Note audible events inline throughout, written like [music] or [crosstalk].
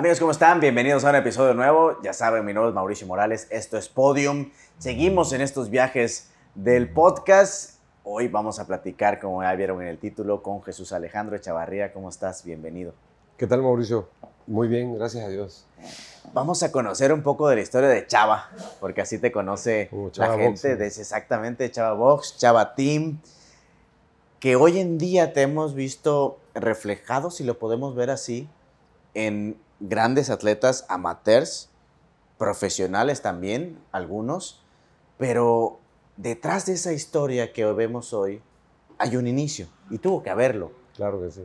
Amigos, ¿cómo están? Bienvenidos a un episodio nuevo. Ya saben, mi nombre es Mauricio Morales, esto es Podium. Seguimos en estos viajes del podcast. Hoy vamos a platicar, como ya vieron en el título, con Jesús Alejandro Echavarría. ¿Cómo estás? Bienvenido. ¿Qué tal, Mauricio? Muy bien, gracias a Dios. Vamos a conocer un poco de la historia de Chava, porque así te conoce Uh, la gente, de exactamente Chava Box, Chava Team, que hoy en día te hemos visto reflejado, si lo podemos ver así, en grandes atletas amateurs, profesionales también, algunos, pero detrás de esa historia que vemos hoy hay un inicio y tuvo que haberlo. Claro que sí.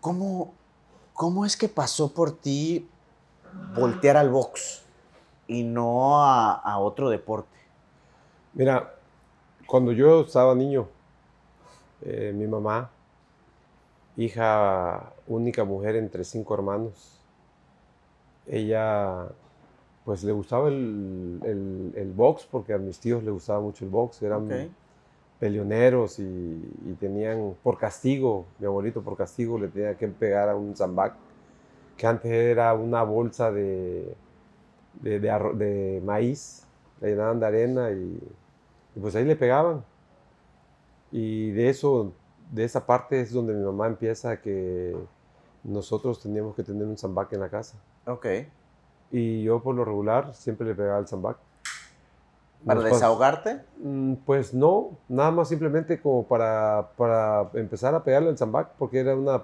¿Cómo, ¿Cómo es que pasó por ti voltear al box y no a, a otro deporte? Mira, cuando yo estaba niño, eh, mi mamá, hija única mujer entre cinco hermanos, ella pues le gustaba el, el- el box porque a mis tíos les gustaba mucho el box, eran Ok. peleoneros y, y tenían por castigo, mi abuelito por castigo le tenía que pegar a un zambac, que antes era una bolsa de, de, de arro- de maíz, la llenaban de arena y, y pues ahí le pegaban. Y de eso, de esa parte es donde mi mamá empieza que nosotros teníamos que tener un zambac en la casa. Ok. Y yo por lo regular siempre le pegaba al zambac. ¿Para Nos desahogarte? Mm, Pues no, nada más simplemente como para, para empezar a pegarle al zambac, porque era, una,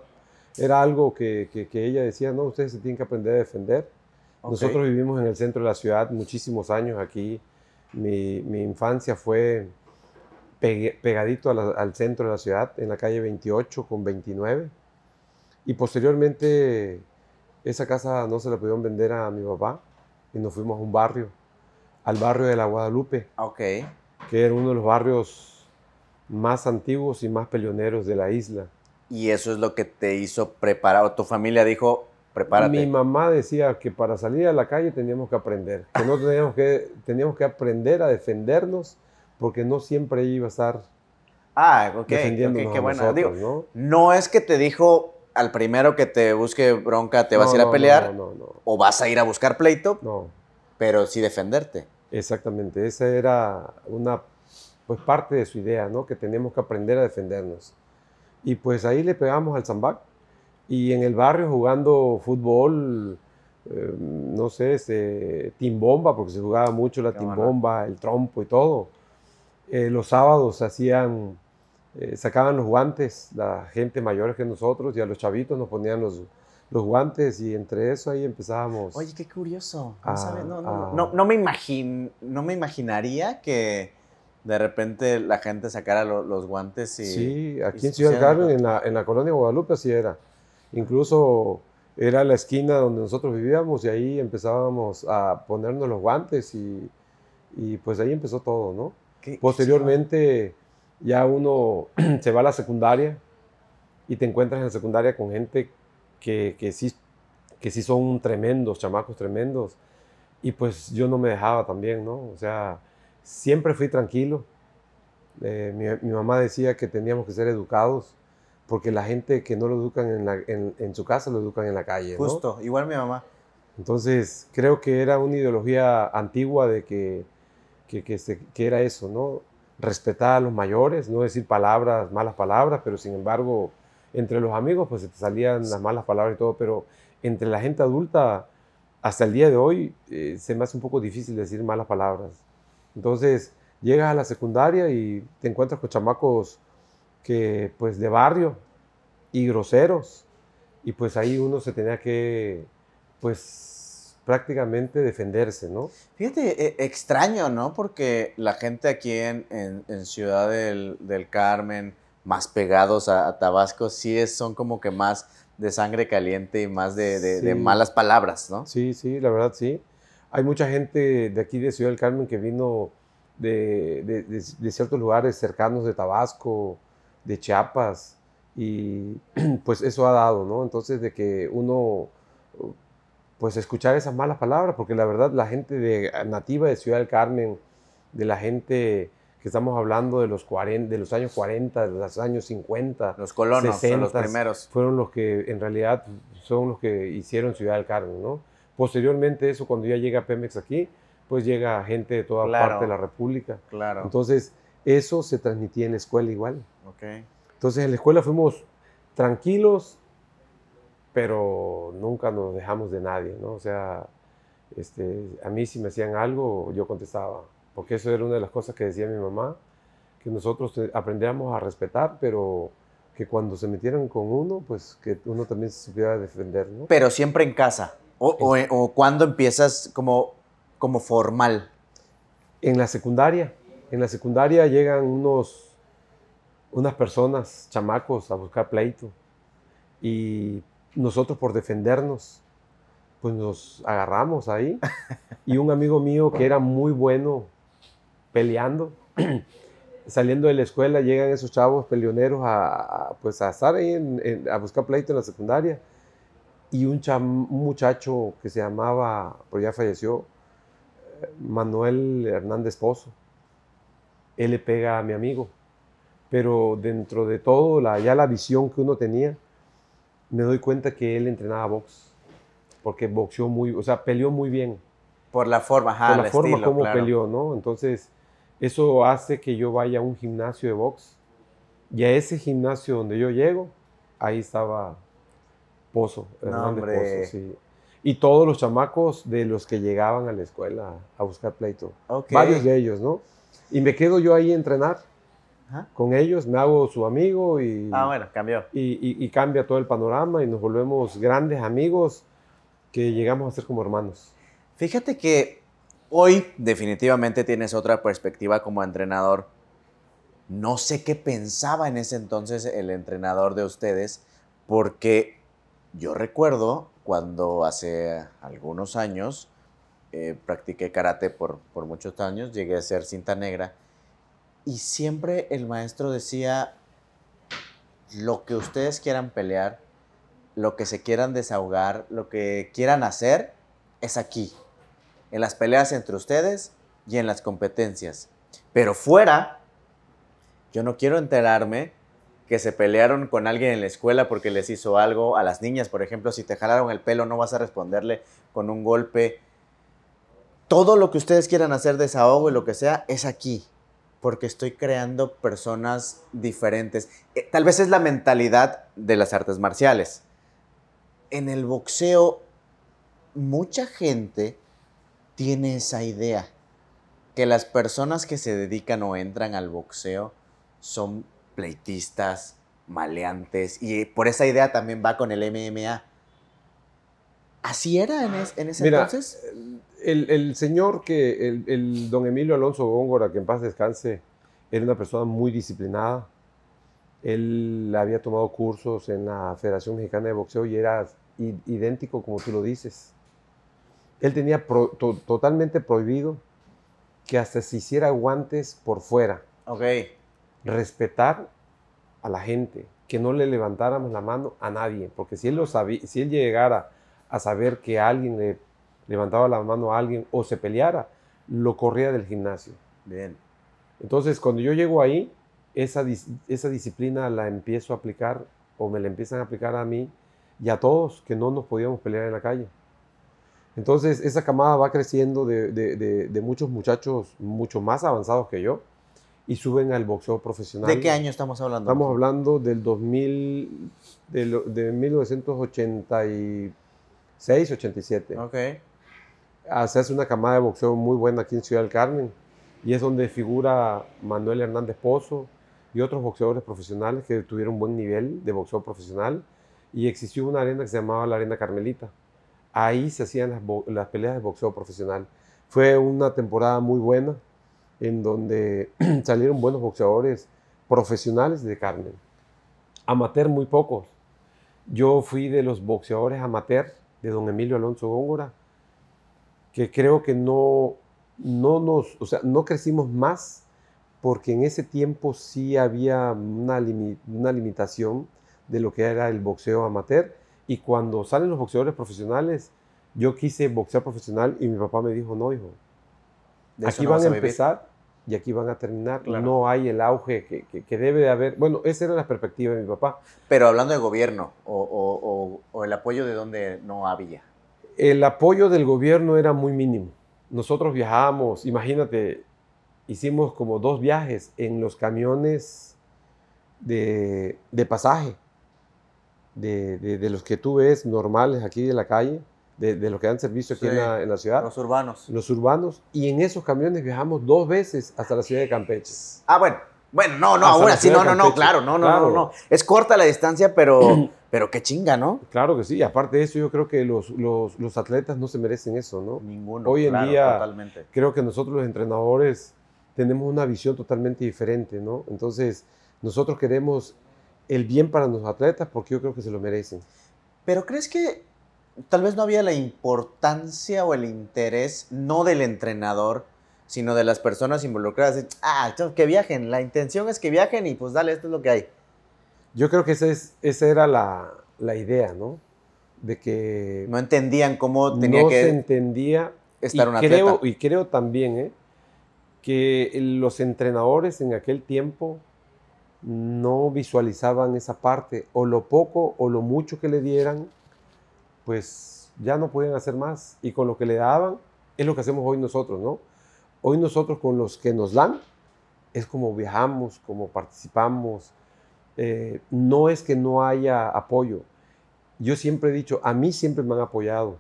era algo que, que- que ella decía, no, ustedes se tienen que aprender a defender. Ok. Nosotros vivimos en el centro de la ciudad muchísimos años aquí. Mi, mi infancia fue pegue- pegadito la- al centro de la ciudad, en la calle 28 con 29. Y posteriormente esa casa no se la pudieron vender a mi papá y nos fuimos a un barrio, al barrio de la Guadalupe Ok. que era uno de los barrios más antiguos y más peleoneros de la isla. Y eso es lo que te hizo preparar, o tu familia dijo, prepárate. Mi mamá decía que para salir a la calle teníamos que aprender, que no teníamos que, teníamos que aprender a defendernos porque no siempre iba a estar ah, ok, ok, defendiéndonos qué a bueno. nosotros, Digo, ¿no? no es que te dijo al primero que te busque bronca, te vas No, a ir a pelear, No, o vas a ir a buscar pleito, no, pero sí defenderte. exactamente. Esa era una pues, parte de su idea, ¿no? Que teníamos que aprender a defendernos. Y pues ahí le pegamos al zambac. Y en el barrio jugando fútbol, eh, no sé, este, timbomba, porque se jugaba mucho la timbomba, el trompo y todo. Eh, los sábados hacían, eh, sacaban los guantes, la gente mayor que nosotros, y a los chavitos nos ponían los, los guantes, y entre eso ahí empezábamos. Oye, qué curioso. No, Ah, no, no, ah. no, no me imagin- no me imaginaría que de repente la gente sacara lo- los guantes y... Sí, y aquí se en Ciudad Carmen, en la, en la colonia Guadalupe, así era. Incluso era la esquina donde nosotros vivíamos y ahí empezábamos a ponernos los guantes y, y pues ahí empezó todo, ¿no? Qué- qué Posteriormente ya uno [clears throat] se va a la secundaria y te encuentras en la secundaria con gente que, que, sí, que sí son tremendos, chamacos tremendos. Y pues yo no me dejaba también, ¿no? O sea, siempre fui tranquilo. Eh, mi, mi mamá decía que teníamos que ser educados porque la gente que no lo educan en, la- en- en su casa lo educan en la calle, ¿no? Justo, igual mi mamá. Entonces, creo que era una ideología antigua de que, que, que se- que era eso, ¿no? Respetar a los mayores, no decir palabras, malas palabras, pero sin embargo, entre los amigos, pues se te salían las malas palabras y todo, pero entre la gente adulta, hasta el día de hoy, eh, se me hace un poco difícil decir malas palabras. Entonces, llegas a la secundaria y te encuentras con chamacos que, pues, de barrio y groseros, y pues ahí uno se tenía que, pues, prácticamente defenderse, ¿no? Fíjate, eh, extraño, ¿no? Porque la gente aquí en, en- en Ciudad del, del Carmen, más pegados a, a Tabasco, sí es, son como que más de sangre caliente y más de, de- malas palabras, ¿no? Sí, sí, la verdad sí. Hay mucha gente de aquí de Ciudad del Carmen que vino de- de ciertos lugares cercanos de Tabasco, de Chiapas, y [clears throat] pues eso ha dado, ¿no? Entonces de que uno, pues escuchar esas malas palabras, porque la verdad la gente de, nativa de Ciudad del Carmen, de la gente que estamos hablando de los, 40, de los años 40, de los años 50. Los colonos son los primeros. Fueron los que en realidad son los que hicieron Ciudad del Carmen, ¿no? Posteriormente eso, cuando ya llega Pemex aquí, pues llega gente de toda parte de la República. Claro. Entonces, eso se transmitía en la escuela igual. Okay. Entonces, en la escuela fuimos tranquilos, pero nunca nos dejamos de nadie, ¿no? O sea, este, a mí si me hacían algo, yo contestaba, porque eso era una de las cosas que decía mi mamá, que nosotros aprendíamos a respetar, pero que cuando se metieran con uno, pues que uno también se supiera defender, ¿no? Pero siempre en casa, o, o, o cuando empiezas como, como formal. En la secundaria, en la secundaria llegan unos, unas personas, chamacos, a buscar pleito, y nosotros por defendernos, pues nos agarramos ahí. Y un amigo mío que era muy bueno peleando, [clears throat] saliendo de la escuela, llegan esos chavos peleoneros a, pues a estar ahí, a buscar pleito en la secundaria. Y un, muchacho que se llamaba, pero ya falleció, Manuel Hernández Pozo, él le pega a mi amigo. Pero dentro de todo, la, ya la visión que uno tenía, me doy cuenta que él entrenaba box. Porque boxeó muy, o sea, peleó muy bien. Por la forma, ajá, Por la forma como peleó, ¿no? Entonces, eso hace que yo vaya a un gimnasio de box. Y a ese gimnasio donde yo llego, ahí estaba Pozo, Hernández Pozo, sí. Y todos los chamacos de los que llegaban a la escuela a buscar pleito. Varios de ellos, ¿no? Y me quedo yo ahí a entrenar con ellos, me hago su amigo y, ah, bueno, cambió. Y, y, cambia todo el panorama y nos volvemos grandes amigos que llegamos a ser como hermanos. Fíjate que hoy definitivamente tienes otra perspectiva como entrenador. No sé qué pensaba en ese entonces el entrenador de ustedes, porque yo recuerdo cuando hace algunos años eh, practiqué karate por, por muchos años, llegué a ser cinta negra y siempre el maestro decía, lo que ustedes quieran pelear, lo que se quieran desahogar, lo que quieran hacer, es aquí, en las peleas entre ustedes y en las competencias. Pero fuera, yo no quiero enterarme que se pelearon con alguien en la escuela porque les hizo algo. A las niñas, por ejemplo, si te jalaron el pelo, no vas a responderle con un golpe. Todo lo que ustedes quieran hacer desahogo y lo que sea, es aquí porque estoy creando personas diferentes. Eh, tal vez es la mentalidad de las artes marciales. En el boxeo, mucha gente tiene esa idea, que las personas que se dedican o entran al boxeo son pleitistas, maleantes, y por esa idea también va con el MMA. ¿Así era en, ese entonces? el, señor que, el, don Emilio Alonso Góngora, que en paz descanse, era una persona muy disciplinada. Él había tomado cursos en la Federación Mexicana de Boxeo y era idéntico como tú lo dices. Él tenía totalmente prohibido que hasta se hiciera guantes por fuera. Ok. Respetar a la gente, que no le levantáramos la mano a nadie, porque si él, lo sabía, si él llegara a saber que alguien le levantaba la mano a alguien o se peleara, lo corría del gimnasio. Bien. Entonces, cuando yo llego ahí, esa, esa disciplina la empiezo a aplicar o me la empiezan a aplicar a mí y a todos que no nos podíamos pelear en la calle. Entonces, esa camada va creciendo de, de, de, muchos muchachos mucho más avanzados que yo y suben al boxeo profesional. ¿De qué año estamos hablando? Estamos hablando del 2000, de, de 1986, 87. Ok se hace una camada de boxeo muy buena aquí en Ciudad del Carmen y es donde figura Manuel Hernández Pozo y otros boxeadores profesionales que tuvieron un buen nivel de boxeo profesional y existió una arena que se llamaba la Arena Carmelita. Ahí se hacían las, las peleas de boxeo profesional. Fue una temporada muy buena en donde [clears throat] salieron buenos boxeadores profesionales de Carmen. Amateur muy pocos. Yo fui de los boxeadores amateur de don Emilio Alonso Góngora que creo que no, no nos, o sea, no crecimos más porque en ese tiempo sí había una, una limitación de lo que era el boxeo amateur. Y cuando salen los boxeadores profesionales, yo quise boxear profesional y mi papá me dijo, no, hijo, aquí van a empezar y aquí van a terminar. No hay el auge que, que, debe de haber. Bueno, esa era la perspectiva de mi papá. Pero hablando de gobierno o, o, el apoyo de donde no había. El apoyo del gobierno era muy mínimo. Nosotros viajábamos, imagínate, hicimos como dos viajes en los camiones de, de pasaje, de, de, los que tú ves normales aquí de la calle, de, los que dan servicio aquí en, la, en, la, ciudad. Los urbanos. Los urbanos. Y en esos camiones viajamos dos veces hasta la ciudad de Campeche. Ah, bueno. Bueno, no, no, aún así, no, no, no, claro, no, no, no, no. Es corta la distancia, pero, [clears throat] pero qué chinga, ¿no? Claro que sí. Aparte de eso, yo creo que los, los, los atletas no se merecen eso, ¿no? Ninguno. Hoy en día, totalmente. creo que nosotros los entrenadores tenemos una visión totalmente diferente, ¿no? Entonces, nosotros queremos el bien para los atletas porque yo creo que se lo merecen. Pero ¿crees que tal vez no había la importancia o el interés, no del entrenador, sino de las personas involucradas? Ah, que viajen, la intención es que viajen y pues dale, esto es lo que hay. Yo creo que esa, es, esa era la, la idea, ¿no? De que... No entendían cómo tenía no que... se entendía... Estar y creo, Y creo también, ¿eh? que los entrenadores en aquel tiempo no visualizaban esa parte, o lo poco o lo mucho que le dieran, pues ya no podían hacer más. Y con lo que le daban, es lo que hacemos hoy nosotros, ¿no? Hoy nosotros con los que nos dan, es como viajamos, como participamos. Eh, no es que no haya apoyo. Yo siempre he dicho, a mí siempre me han apoyado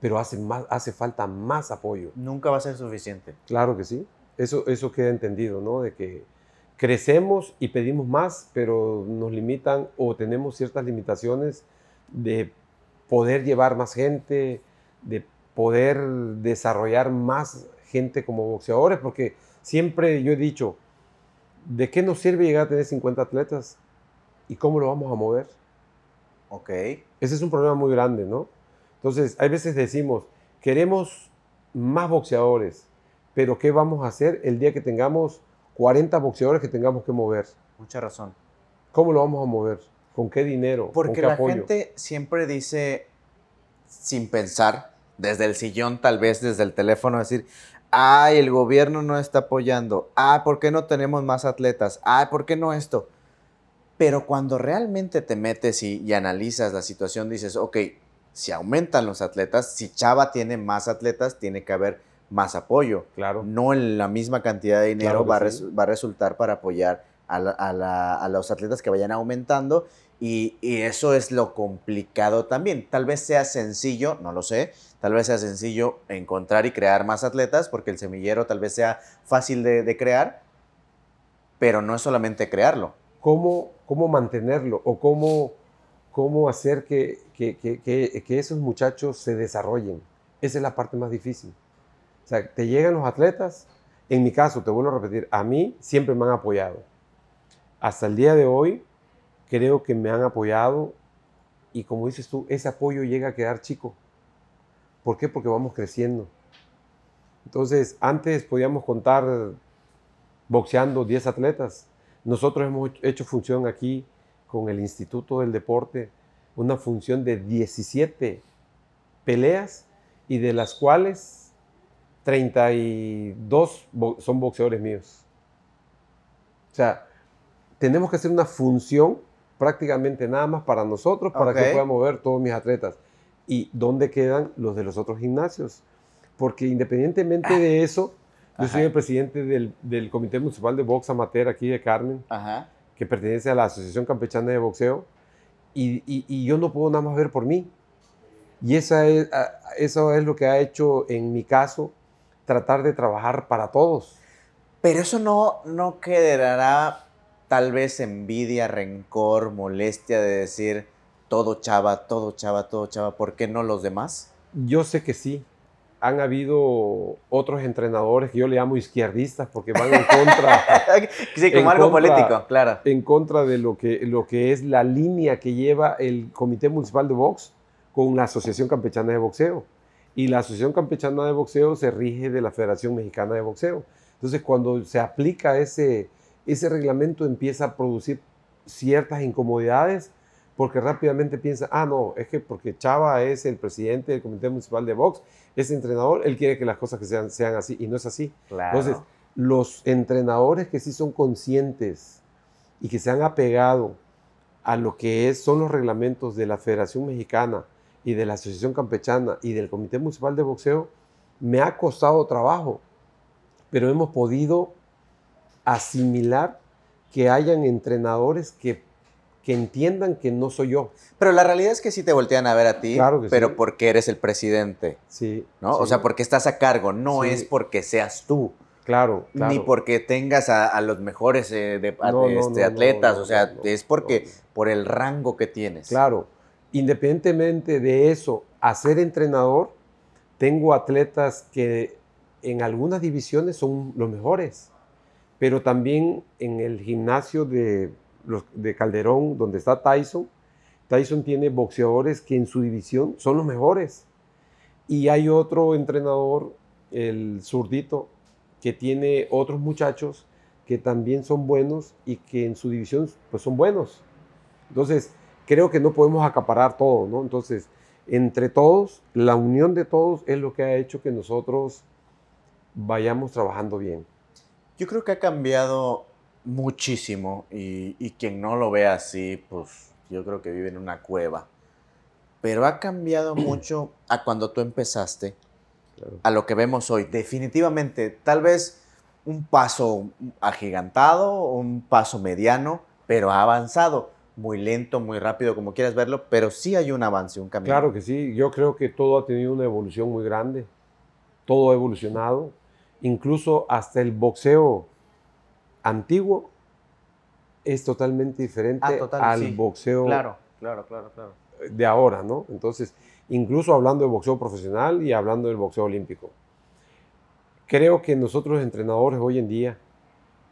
pero hace, más, hace falta más apoyo. Nunca va a ser suficiente. Claro que sí. Eso, eso queda entendido, ¿no? De que crecemos y pedimos más, pero nos limitan o tenemos ciertas limitaciones de poder llevar más gente, de poder desarrollar más gente como boxeadores, porque siempre yo he dicho, ¿de qué nos sirve llegar a tener 50 atletas? ¿Y cómo lo vamos a mover? Ok. Ese es un problema muy grande, ¿no? Entonces, hay veces decimos, queremos más boxeadores, pero ¿qué vamos a hacer el día que tengamos 40 boxeadores que tengamos que mover? Mucha razón. ¿Cómo lo vamos a mover? ¿Con qué dinero? Porque ¿Con qué la gente siempre dice, sin pensar, desde el sillón, tal vez desde el teléfono, decir, ay, el gobierno no está apoyando, ay, ¿por qué no tenemos más atletas? Ay, ¿por qué no esto? Pero cuando realmente te metes y, y analizas la situación, dices, ok, si aumentan los atletas, si Chava tiene más atletas, tiene que haber más apoyo. Claro. No en la misma cantidad de dinero va, a resultar para apoyar a, los atletas que vayan aumentando. Y, eso es lo complicado también. Tal vez sea sencillo, no lo sé, tal vez sea sencillo encontrar y crear más atletas, porque el semillero tal vez sea fácil de, crear, pero no es solamente crearlo. ¿Cómo, cómo mantenerlo o cómo cómo hacer que, esos muchachos se desarrollen. Esa es la parte más difícil. O sea, te llegan los atletas, en mi caso, te vuelvo a repetir, a mí siempre me han apoyado. Hasta el día de hoy, creo que me han apoyado y como dices tú, ese apoyo llega a quedar chico. ¿Por qué? Porque vamos creciendo. Entonces, antes podíamos contar boxeando 10 atletas. Nosotros hemos hecho función aquí con el Instituto del Deporte una función de 17 peleas y de las cuales 32 son boxeadores míos. O sea, tenemos que hacer una función prácticamente nada más para nosotros, para que puedan mover todos mis atletas. ¿Y dónde quedan los de los otros gimnasios? Porque independientemente de eso, yo soy el presidente del, del, Comité Municipal de Box Amateur aquí de Carmen. Ajá que pertenece a la Asociación Campechana de Boxeo, y, y, yo no puedo nada más ver por mí. Y esa es, eso es lo que ha hecho, en mi caso, tratar de trabajar para todos. Pero eso no, no quedará tal vez envidia, rencor, molestia de decir todo chava, todo chava, todo chava, ¿por qué no los demás? Yo sé que sí, han habido otros entrenadores que yo le llamo izquierdistas porque van en contra. [laughs] sí, como algo político, claro. En contra de lo que, lo que es la línea que lleva el Comité Municipal de Box con la Asociación Campechana de Boxeo. Y la Asociación Campechana de Boxeo se rige de la Federación Mexicana de Boxeo. Entonces, cuando se aplica ese, ese reglamento, empieza a producir ciertas incomodidades porque rápidamente piensa, ah, no, es que porque Chava es el presidente del Comité Municipal de Box, es entrenador, él quiere que las cosas que sean, sean así, y no es así. Entonces, los entrenadores que sí son conscientes y que se han apegado a lo que es, son los reglamentos de la Federación Mexicana y de la Asociación Campechana y del Comité Municipal de Boxeo, me ha costado trabajo, pero hemos podido asimilar que hayan entrenadores que, que entiendan que no soy yo. Pero la realidad es que sí te voltean a ver a ti, Claro que pero sí. porque eres el presidente, Sí, ¿no? O sí, sea, porque estás a cargo, no Sí. es porque seas tú, claro, claro. ni porque tengas a, a los mejores eh, de- No, este, no, atletas, o sea, es porque por el rango que tienes. Claro, independientemente de eso, a ser entrenador, tengo atletas que en algunas divisiones son los mejores, pero también en el gimnasio de, Calderón, donde está Tyson, Tyson tiene boxeadores que en su división son los mejores. Y hay otro entrenador, el zurdito, que tiene otros muchachos que también son buenos y que en su división pues son buenos. Entonces, creo que no podemos acaparar todo, ¿no? Entonces, entre todos, la unión de todos es lo que ha hecho que nosotros vayamos trabajando bien. Yo creo que ha cambiado muchísimo y, y quien no lo ve así, pues yo creo que vive en una cueva. Pero ha cambiado [clears throat] mucho a cuando tú empezaste, Claro. a lo que vemos hoy. Definitivamente, tal vez un paso agigantado, un paso mediano, pero ha avanzado. Muy lento, muy rápido, como quieras verlo, pero sí hay un avance, un camino. Claro que sí, yo creo que todo ha tenido una evolución muy grande, todo ha evolucionado, incluso hasta el boxeo antiguo es totalmente diferente Ah, total, al sí. boxeo Claro, claro, claro, claro. de ahora, ¿no? Entonces, incluso hablando de boxeo profesional y hablando del boxeo olímpico. Creo que nosotros entrenadores hoy en día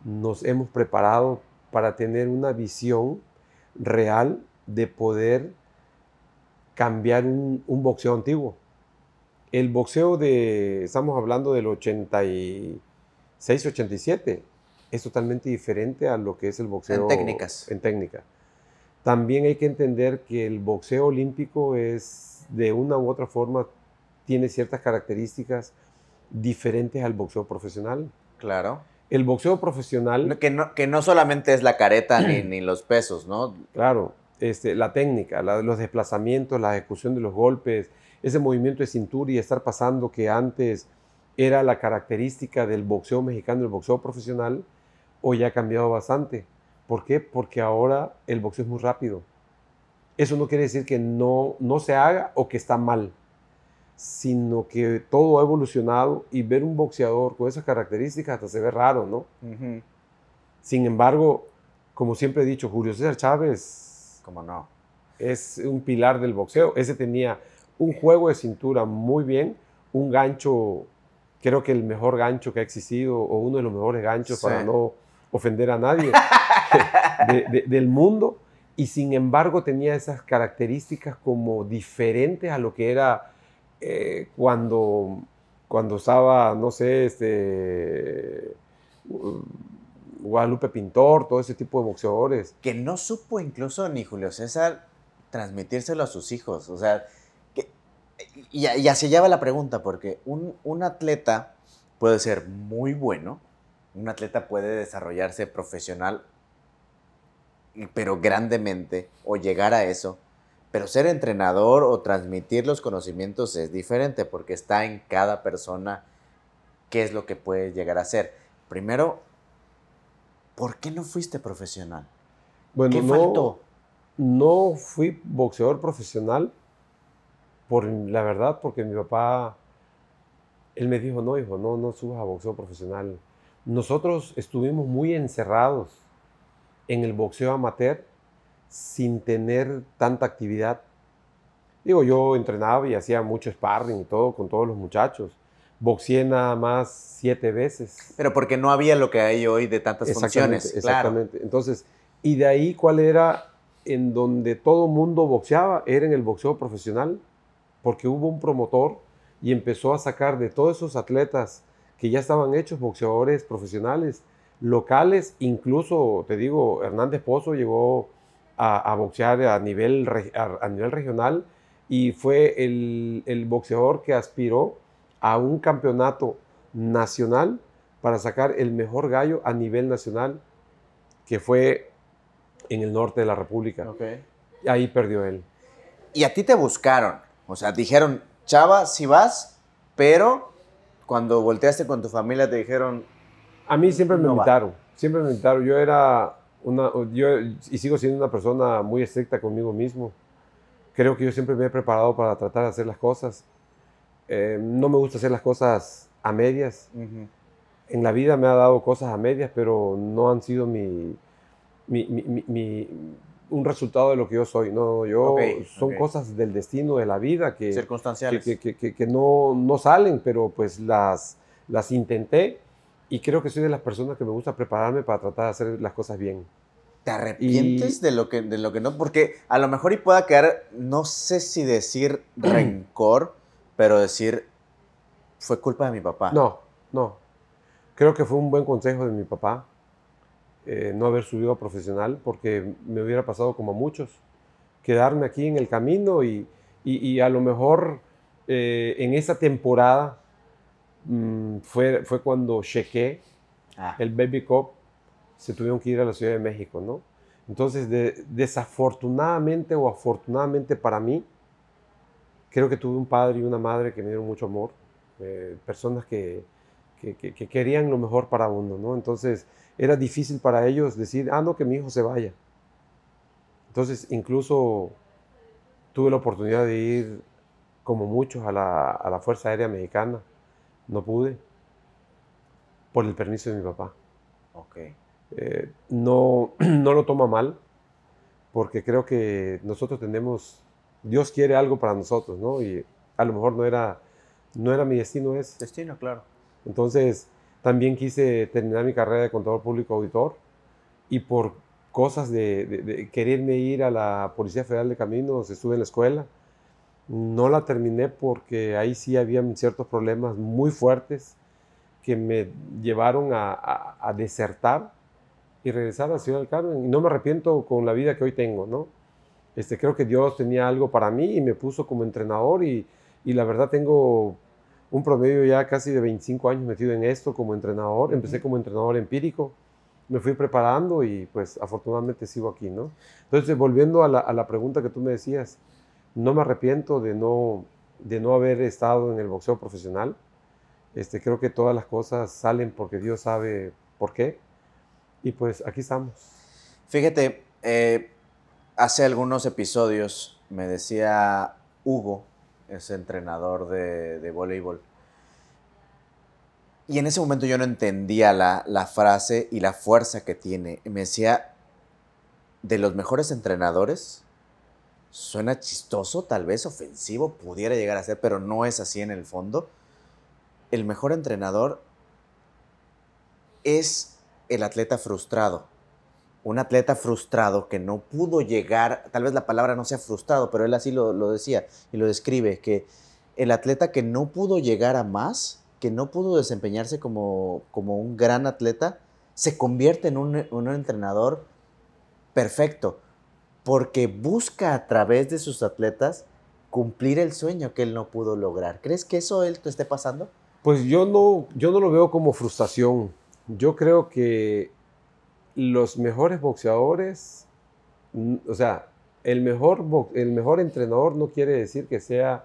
nos hemos preparado para tener una visión real de poder cambiar un, un boxeo antiguo. El boxeo de, estamos hablando del 86, 87, es totalmente diferente a lo que es el boxeo En técnicas. En técnica. También hay que entender que el boxeo olímpico es, de una u otra forma, tiene ciertas características diferentes al boxeo profesional. Claro. El boxeo profesional, No, Que no, que no solamente es la careta ni, [clears throat] ni los pesos, ¿no? claro, este, la técnica, la- los desplazamientos, la ejecución de los golpes, ese movimiento de cintura y estar pasando que antes era la característica del boxeo mexicano, el boxeo profesional, hoy ha cambiado bastante. ¿Por qué? Porque ahora el boxeo es muy rápido. Eso no quiere decir que no, no se haga o que está mal, sino que todo ha evolucionado y ver un boxeador con esas características hasta se ve raro, ¿no? Sin embargo, como siempre he dicho, Julio César Chávez ¿Cómo no? es un pilar del boxeo. Ese tenía un juego de cintura muy bien, un gancho, creo que el mejor gancho que ha existido, o uno de los mejores ganchos Sí. para no ofender a nadie [laughs] de- de- del mundo. Y sin embargo tenía esas características como diferentes a lo que era eh, cuando, cuando estaba, no sé, este, uh, Guadalupe Pintor, todo ese tipo de boxeadores. Que no supo incluso ni Julio César transmitírselo a sus hijos. O sea, y, y hacia allá va la pregunta, porque un, un atleta puede ser muy bueno, un atleta puede desarrollarse profesional, pero grandemente, o llegar a eso. Pero ser entrenador o transmitir los conocimientos es diferente, porque está en cada persona qué es lo que puede llegar a ser. Primero, ¿por qué no fuiste profesional? Bueno, ¿Qué no, faltó? no fui boxeador profesional, por la verdad, porque mi papá, él me dijo, no, hijo, no, no subas a boxeo profesional. Nosotros estuvimos muy encerrados en el boxeo amateur sin tener tanta actividad. Digo, yo entrenaba y hacía mucho sparring y todo con todos los muchachos. Boxeé nada más siete veces. Pero porque no había lo que hay hoy de tantas Exactamente, funciones. Claro. exactamente. Entonces, y de ahí cuál era en donde todo mundo boxeaba, era en el boxeo profesional, porque hubo un promotor y empezó a sacar de todos esos atletas que ya estaban hechos boxeadores profesionales, locales, incluso, te digo, Hernández Pozo llegó a, a boxear a nivel, a, a nivel regional y fue el, el boxeador que aspiró a un campeonato nacional para sacar el mejor gallo a nivel nacional, que fue en el norte de la República. Ok. Ahí perdió él. Y a ti te buscaron. O sea, dijeron, Chava, si vas, pero cuando volteaste con tu familia te dijeron, A mí siempre me No va. siempre me invitaron. Yo era una, yo y sigo siendo una persona muy estricta conmigo mismo. Creo que yo siempre me he preparado para tratar de hacer las cosas. Eh, no me gusta hacer las cosas a medias. En la vida me ha dado cosas a medias, pero no han sido mi- mi- mi- mi- un resultado de lo que yo soy. No, yo son cosas del destino de la vida que, que, circunstanciales. que- que- que- que no, no salen, pero pues las, las intenté y creo que soy de las personas que me gusta prepararme para tratar de hacer las cosas bien. ¿Te arrepientes Y- de, lo que, de lo que no? Porque a lo mejor y pueda quedar, no sé si decir [clears throat] rencor, pero decir, fue culpa de mi papá. No, no. Creo que fue un buen consejo de mi papá eh, no haber subido a profesional porque me hubiera pasado como a muchos. Quedarme aquí en el camino y, y- y a lo mejor eh, en esa temporada mm, fue, fue cuando chequé Ah, el Baby Cup, se tuvieron que ir a la Ciudad de México, ¿no? Entonces, de- desafortunadamente o afortunadamente para mí, creo que tuve un padre y una madre que me dieron mucho amor, eh, personas que, que- que- que querían lo mejor para uno, ¿no? Entonces, era difícil para ellos decir, ah, no, que mi hijo se vaya. Entonces, incluso tuve la oportunidad de ir, como muchos, a la, a la Fuerza Aérea Mexicana. No pude, por el permiso de mi papá. ok. Eh, no, [clears throat] no lo toma mal, porque creo que nosotros tenemos, Dios quiere algo para nosotros, ¿no? Y a lo mejor no era, no era mi destino ese. Destino, claro. Entonces, también quise terminar mi carrera de contador público auditor y por cosas de, quererme ir a la Policía Federal de Caminos, estuve en la escuela. No la terminé porque ahí sí habían ciertos problemas muy fuertes que me llevaron a desertar y regresar a Ciudad del Carmen. Y no me arrepiento con la vida que hoy tengo, ¿no? Este, creo que Dios tenía algo para mí y me puso como entrenador y, y la verdad tengo un promedio ya casi de 25 años metido en esto como entrenador. Empecé como entrenador empírico, me fui preparando y pues afortunadamente sigo aquí, ¿no? Entonces, volviendo a la, a la pregunta que tú me decías, no me arrepiento de no, de no haber estado en el boxeo profesional. Este, creo que todas las cosas salen porque Dios sabe por qué. Y pues aquí estamos. Fíjate, eh, hace algunos episodios me decía Hugo, ese entrenador de, de voleibol, y en ese momento yo no entendía la, la frase y la fuerza que tiene. Me decía, de los mejores entrenadores, suena chistoso, tal vez ofensivo, pudiera llegar a ser, pero no es así en el fondo. El mejor entrenador es el atleta frustrado un atleta frustrado que no pudo llegar, tal vez la palabra no sea frustrado, pero él así lo, lo decía y lo describe, que el atleta que no pudo llegar a más, que no pudo desempeñarse como, como un gran atleta, se convierte en un, un entrenador perfecto, porque busca a través de sus atletas cumplir el sueño que él no pudo lograr. ¿Crees que eso él te esté pasando? Pues yo no, yo no lo veo como frustración. Yo creo que los mejores boxeadores, o sea, el mejor, el mejor entrenador no quiere decir que sea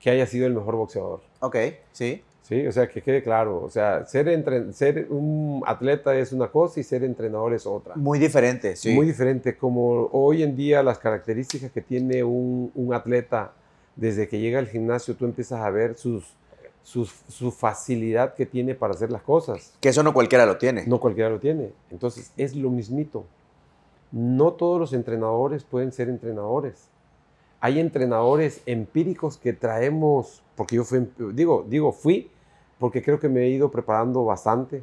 que haya sido el mejor boxeador. Ok, sí. Sí, o sea, que quede claro. O sea, ser, entre- ser un atleta es una cosa y ser entrenador es otra. Muy diferente, sí. Muy diferente. Como hoy en día las características que tiene un, un atleta desde que llega al gimnasio, tú empiezas a ver sus, su facilidad que tiene para hacer las cosas. que eso no cualquiera lo tiene. No cualquiera lo tiene. Entonces es lo mismito. No todos los entrenadores pueden ser entrenadores. Hay entrenadores empíricos que traemos, porque yo fui, digo, digo, fui, porque creo que me he ido preparando bastante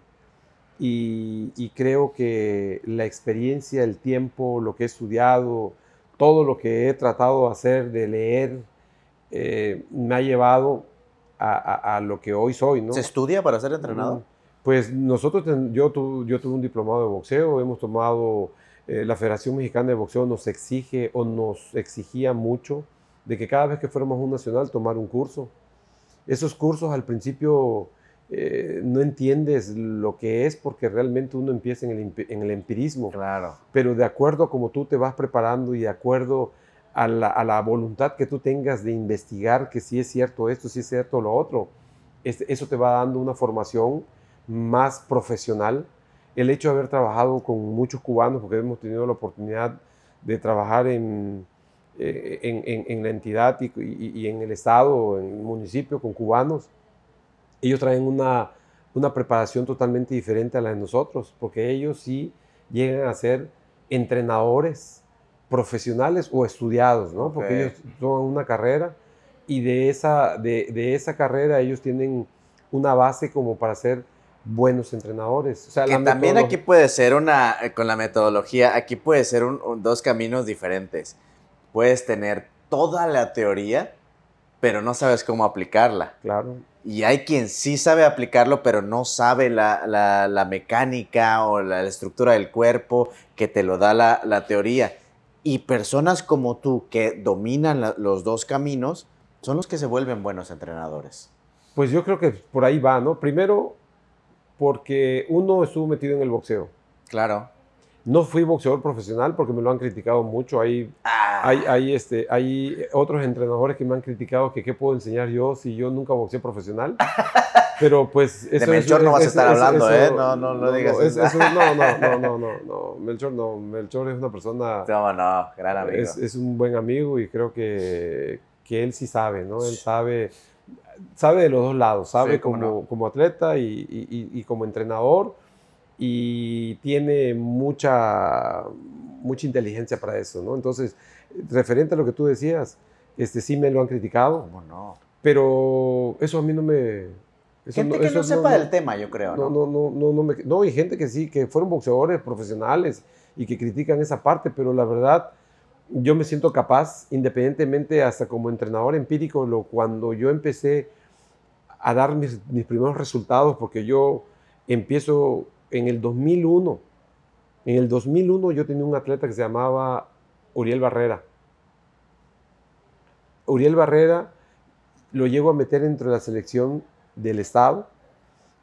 y, y creo que la experiencia, el tiempo, lo que he estudiado, todo lo que he tratado de hacer, de leer, eh, me ha llevado a, a- a lo que hoy soy, ¿no? ¿Se estudia para ser entrenador? Mm, Pues nosotros, yo, tu- yo tuve un diplomado de boxeo, hemos tomado, eh, la Federación Mexicana de Boxeo nos exige o nos exigía mucho de que cada vez que fuéramos a un nacional tomar un curso. Esos cursos al principio eh, no entiendes lo que es porque realmente uno empieza en el, en el, empirismo. Claro. Pero de acuerdo a cómo tú te vas preparando y de acuerdo a la, voluntad que tú tengas de investigar que si es cierto esto, si es cierto lo otro, eso te va dando una formación más profesional. El hecho de haber trabajado con muchos cubanos, porque hemos tenido la oportunidad de trabajar en, eh, en, la entidad y, y, en el estado, en el municipio con cubanos, ellos traen una, una preparación totalmente diferente a la de nosotros, porque ellos sí llegan a ser entrenadores profesionales o estudiados, ¿no? Porque ellos toman una carrera y de esa, de, de, esa carrera ellos tienen una base como para ser buenos entrenadores. O sea, que también aquí puede ser una, eh, con la metodología, aquí puede ser un, dos caminos diferentes. Puedes tener toda la teoría, pero no sabes cómo aplicarla. Claro. Y hay quien sí sabe aplicarlo, pero no sabe la, la, mecánica o la, estructura del cuerpo que te lo da la, la teoría. Y personas como tú que dominan los dos caminos son los que se vuelven buenos entrenadores. Pues yo creo que por ahí va, ¿no? Primero, porque uno estuvo metido en el boxeo. Claro. No fui boxeador profesional porque me lo han criticado mucho. Hay, ah. hay, hay, este, hay otros entrenadores que me han criticado que qué puedo enseñar yo si yo nunca boxeé profesional. [laughs] Pero pues eso De Melchor no vas a estar hablando, ¿eh? No, no, no, digas eso. no, no, [laughs] no, no, no, no. Melchor no. Melchor es una persona... No, no, gran amigo. Es, es un buen amigo y creo que, que él sí sabe, ¿no? Él sabe sabe de los dos lados, sabe como, como atleta y, como entrenador y tiene mucha, mucha inteligencia para eso, ¿no? Entonces, referente a lo que tú decías, este, sí me lo han criticado. no? Pero eso a mí no me... gente que no sepa del tema, yo creo, ¿no? No, no, no, no, no, y gente que sí, que fueron boxeadores profesionales y que critican esa parte, pero la verdad yo me siento capaz, independientemente hasta como entrenador empírico, lo, cuando yo empecé a dar mis, mis, primeros resultados, porque yo empiezo en el 2001. En el 2001 yo tenía un atleta que se llamaba Uriel Barrera. Uriel Barrera lo llego a meter dentro de la selección del Estado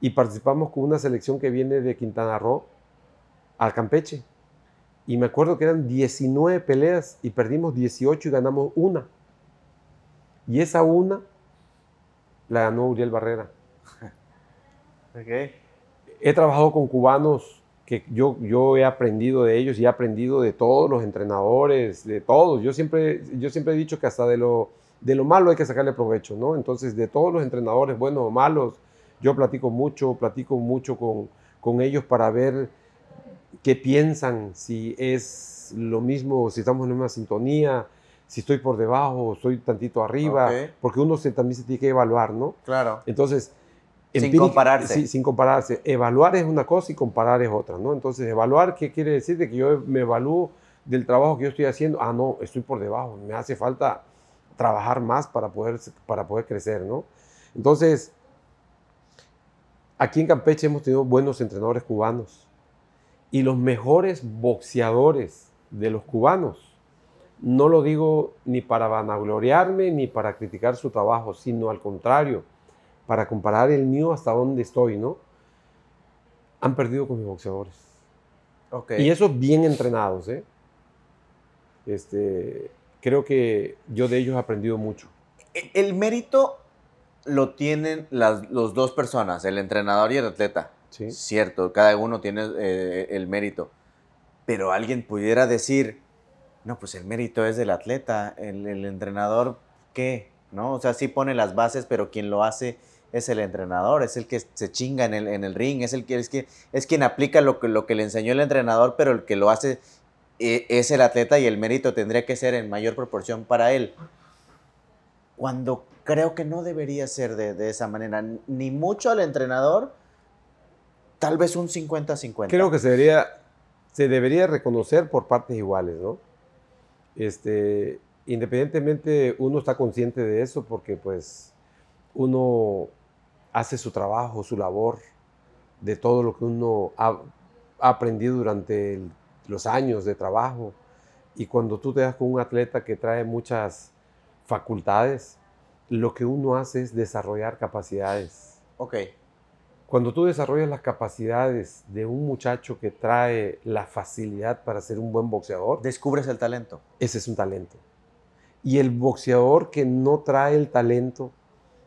y participamos con una selección que viene de Quintana Roo al Campeche. Y me acuerdo que eran 19 peleas y perdimos 18 y ganamos una. Y esa una la ganó Uriel Barrera. [laughs] He trabajado con cubanos que yo, yo he aprendido de ellos y he aprendido de todos los entrenadores, de todos. Yo siempre, yo siempre he dicho que hasta de lo, de lo malo hay que sacarle provecho, ¿no? Entonces, de todos los entrenadores, buenos o malos, yo platico mucho, platico mucho con, con ellos para ver qué piensan, si es lo mismo, si estamos en una sintonía, si estoy por debajo, estoy tantito arriba, porque uno se, también se tiene que evaluar, ¿no? Claro. Entonces, sin compararse. sin compararse. Evaluar es una cosa y comparar es otra, ¿no? Entonces, evaluar, ¿qué quiere decir? De que yo me evalúo del trabajo que yo estoy haciendo. Ah, no, estoy por debajo, me hace falta trabajar más para poder, para poder crecer, ¿no? Entonces, aquí en Campeche hemos tenido buenos entrenadores cubanos y los mejores boxeadores de los cubanos. No lo digo ni para vanagloriarme ni para criticar su trabajo, sino al contrario, para comparar el mío hasta dónde estoy, ¿no? Han perdido con mis boxeadores. Okay. Y esos bien entrenados, ¿eh? Este, creo que yo de ellos he aprendido mucho. El mérito lo tienen las los dos personas, el entrenador y el atleta. Cierto, cada uno tiene eh, el mérito. Pero alguien pudiera decir, no, pues el mérito es del atleta, el, entrenador, ¿qué? ¿No? O sea, sí pone las bases, pero quien lo hace es el entrenador, es el que se chinga en el, en el ring, es, el que, es, que, es quien aplica lo que, lo que le enseñó el entrenador, pero el que lo hace eh, es el atleta y el mérito tendría que ser en mayor proporción para él. Cuando creo que no debería ser de, de esa manera, ni mucho al entrenador, tal vez un 50-50. Creo que se debería, se debería reconocer por partes iguales, ¿no? Este, independientemente, uno está consciente de eso porque pues uno hace su trabajo, su labor, de todo lo que uno ha, aprendido durante los años de trabajo. Y cuando tú te das con un atleta que trae muchas facultades, lo que uno hace es desarrollar capacidades. Ok Cuando tú desarrollas las capacidades de un muchacho que trae la facilidad para ser un buen boxeador, descubres el talento. Ese es un talento. Y el boxeador que no trae el talento,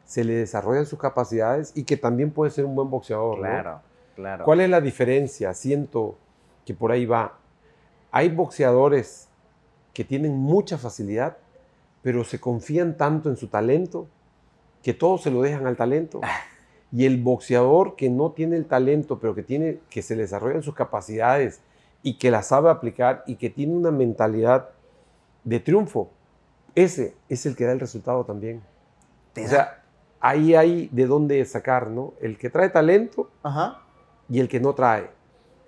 se le desarrollan sus capacidades y que también puede ser un buen boxeador. Claro, claro. ¿Cuál es la diferencia? Siento que por ahí va. Hay boxeadores que tienen mucha facilidad, pero se confían tanto en su talento que todo se lo dejan al talento. [laughs] Y el boxeador que no tiene el talento, pero que, tiene, que se le desarrollan sus capacidades y que la sabe aplicar y que tiene una mentalidad de triunfo, ese es el que da el resultado también. O sea, ahí hay de dónde sacar, ¿no? El que trae talento y el que no trae.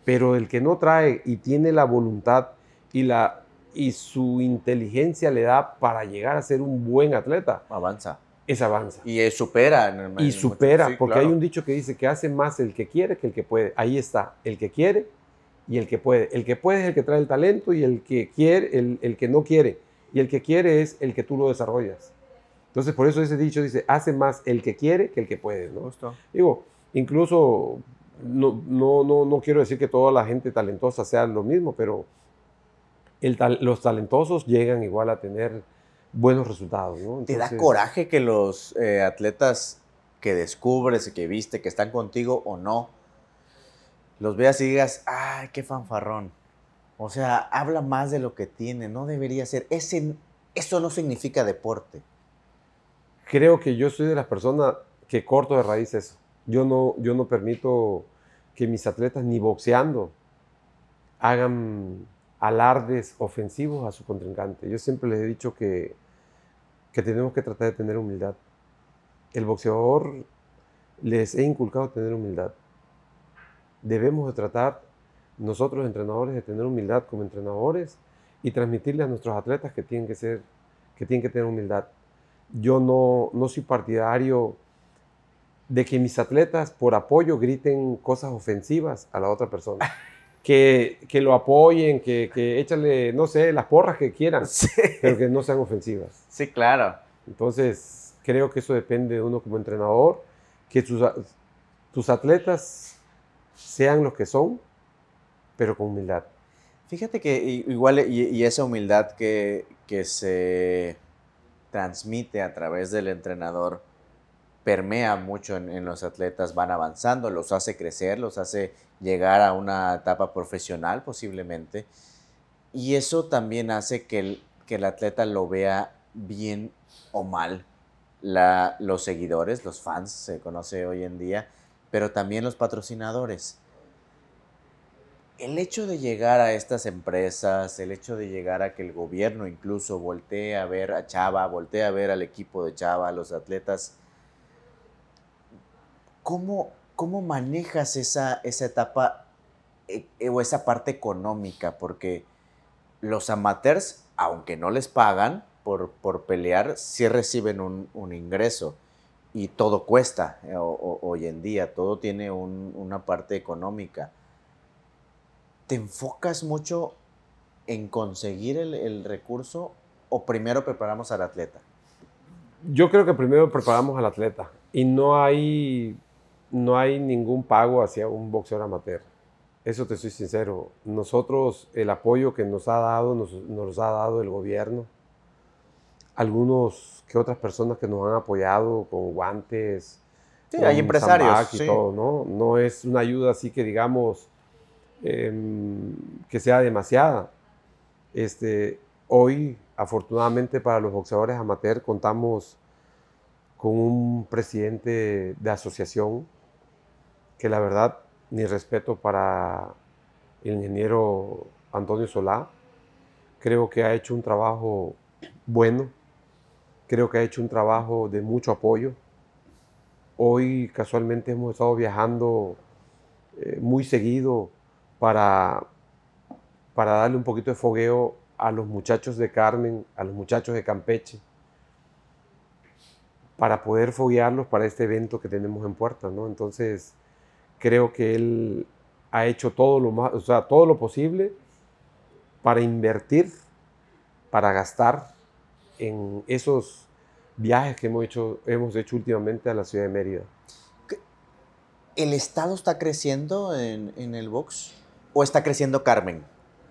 Pero el que no trae y tiene la voluntad y, la, y su inteligencia le da para llegar a ser un buen atleta. Avanza. Es avanza. Y supera. y supera, porque hay un dicho que dice que hace más el que quiere que el que puede. Ahí está, el que quiere y el que puede. El que puede es el que trae el talento y el que quiere, el, el que no quiere. Y el que quiere es el que tú lo desarrollas. Entonces, por eso ese dicho dice, hace más el que quiere que el que puede, ¿no? Digo, incluso, no, no, no, no, quiero decir que toda la gente talentosa sea lo mismo, pero el, los talentosos llegan igual a tener buenos resultados, ¿no? ¿Te da coraje que los eh, atletas que descubres y que viste, que están contigo o no, los veas y digas, ay, qué fanfarrón? O sea, habla más de lo que tiene, no debería ser. Ese, eso no significa deporte creo que yo soy de las personas que corto de raíz eso. Yo no, yo no permito que mis atletas ni boxeando hagan alardes ofensivos a su contrincante. Yo siempre les he dicho que, que tenemos que tratar de tener humildad. El boxeador les he inculcado tener humildad. Debemos de tratar nosotros entrenadores de tener humildad como entrenadores y transmitirle a nuestros atletas que tienen que ser que tienen que tener humildad yo no, no soy partidario de que mis atletas por apoyo griten cosas ofensivas a la otra persona. [laughs] Que, que lo apoyen, que, que échale, no sé, las porras que quieran, pero que no sean ofensivas. Sí, claro. Entonces, creo que eso depende de uno como entrenador, que tus, tus atletas sean los que son, pero con humildad. Fíjate que igual, y, y esa humildad que, que se transmite a través del entrenador permea mucho en, los atletas, van avanzando, los hace crecer, los hace llegar a una etapa profesional posiblemente. Y eso también hace que el, que el atleta lo vea bien o mal. La, los seguidores, los fans, se conoce hoy en día, pero también los patrocinadores el hecho de llegar a estas empresas, el hecho de llegar a que el gobierno incluso voltee a ver a Chava, voltee a ver al equipo de Chava, a los atletas, ¿cómo, cómo manejas esa, esa etapa eh, o esa parte económica? Porque los amateurs, aunque no les pagan por, por pelear, sí reciben un, ingreso y todo cuesta eh, hoy en día, todo tiene una parte económica ¿te enfocas mucho en conseguir el, recurso o primero preparamos al atleta? Yo creo que primero preparamos al atleta y no hay, no hay ningún pago hacia un boxeador amateur. Eso te soy sincero. Nosotros, el apoyo que nos ha dado, nos, nos ha dado el gobierno. Algunos que otras personas que nos han apoyado con guantes. Sí, hay empresarios. Y todo, ¿no? no es una ayuda así que digamos, Em, que sea demasiada. Este, hoy, afortunadamente para los boxeadores amateur, contamos con un presidente de asociación que la verdad, ni respeto para el ingeniero Antonio Solá, creo que ha hecho un trabajo bueno, creo que ha hecho un trabajo de mucho apoyo. Hoy casualmente hemos estado viajando eh, muy seguido para, para darle un poquito de fogueo a los muchachos de Carmen, a los muchachos de Campeche, para poder foguearlos para este evento que tenemos en puerta, ¿no? Entonces, creo que él ha hecho todo lo más, o sea, todo lo posible para invertir, para gastar en esos viajes que hemos hecho, hemos hecho últimamente a la ciudad de Mérida ¿El Estado está creciendo en, en el box? ¿O está creciendo Carmen?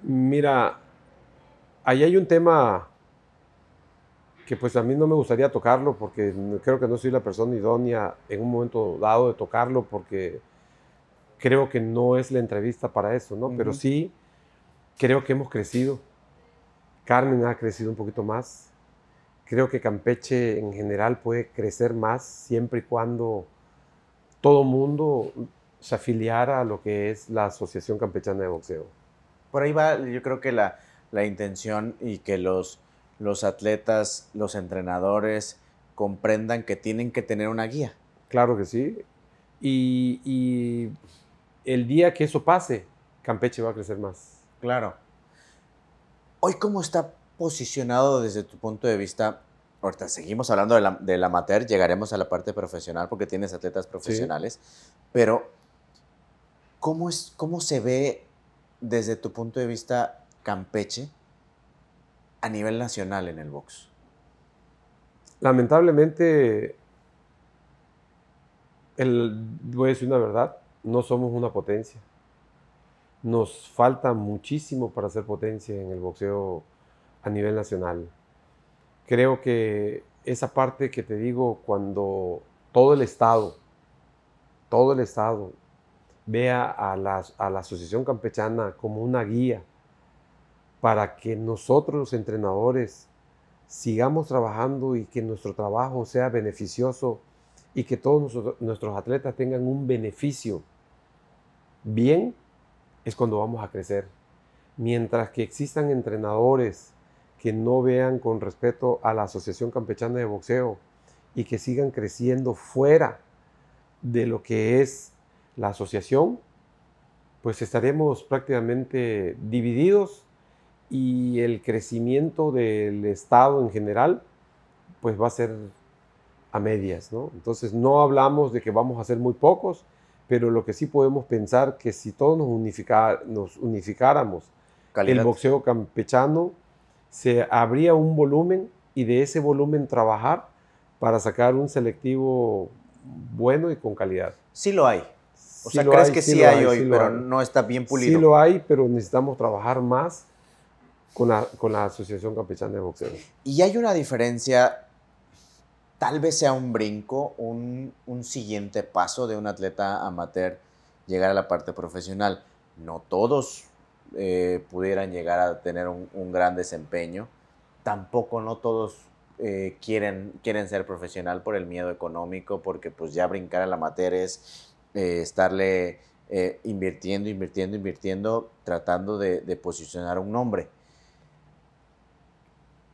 Mira, ahí hay un tema que pues a mí no me gustaría tocarlo porque creo que no soy la persona idónea en un momento dado de tocarlo porque creo que no es la entrevista para eso, ¿no? Pero sí creo que hemos crecido. Carmen ha crecido un poquito más. Creo que Campeche en general puede crecer más siempre y cuando todo mundo se afiliara a lo que es la Asociación Campechana de Boxeo. Por ahí va, yo creo que la, la intención y que los los atletas, los entrenadores comprendan que tienen que tener una guía. Claro que sí. Y, el día que eso pase, Campeche va a crecer más. Claro. Hoy, ¿cómo está posicionado desde tu punto de vista? Ahorita seguimos hablando del, amateur, llegaremos a la parte profesional porque tienes atletas profesionales, pero ¿cómo, es, ¿cómo se ve desde tu punto de vista Campeche a nivel nacional en el box? Lamentablemente, voy a decir una verdad, no somos una potencia. Nos falta muchísimo para ser potencia en el boxeo a nivel nacional. Creo que esa parte que te digo, cuando todo el Estado, todo el Estado vea a la, a la Asociación Campechana como una guía para que nosotros los entrenadores sigamos trabajando y que nuestro trabajo sea beneficioso y que todos nuestros atletas tengan un beneficio bien, es cuando vamos a crecer. Mientras que existan entrenadores que no vean con respeto a la Asociación Campechana de Boxeo y que sigan creciendo fuera de lo que es la asociación, pues estaremos prácticamente divididos y el crecimiento del Estado en general, pues va a ser a medias, ¿no? Entonces no hablamos de que vamos a ser muy pocos, pero lo que sí podemos pensar que si todos nos, nos unificáramos el boxeo campechano, se habría un volumen y de ese volumen trabajar para sacar un selectivo bueno y con calidad. Sí lo hay. O sea, crees que sí, hay, hoy, pero no está bien pulido. Sí lo hay, pero necesitamos trabajar más con la, con la Asociación Campechana de Boxeo. Y hay una diferencia, tal vez sea un brinco, un, un siguiente paso de un atleta amateur llegar a la parte profesional. No todos eh, pudieran llegar a tener un, un, gran desempeño. Tampoco no todos eh, quieren, quieren ser profesional por el miedo económico, porque pues ya brincar al amateur es eh, estarle invirtiendo, invirtiendo, invirtiendo, tratando de, de posicionar un nombre.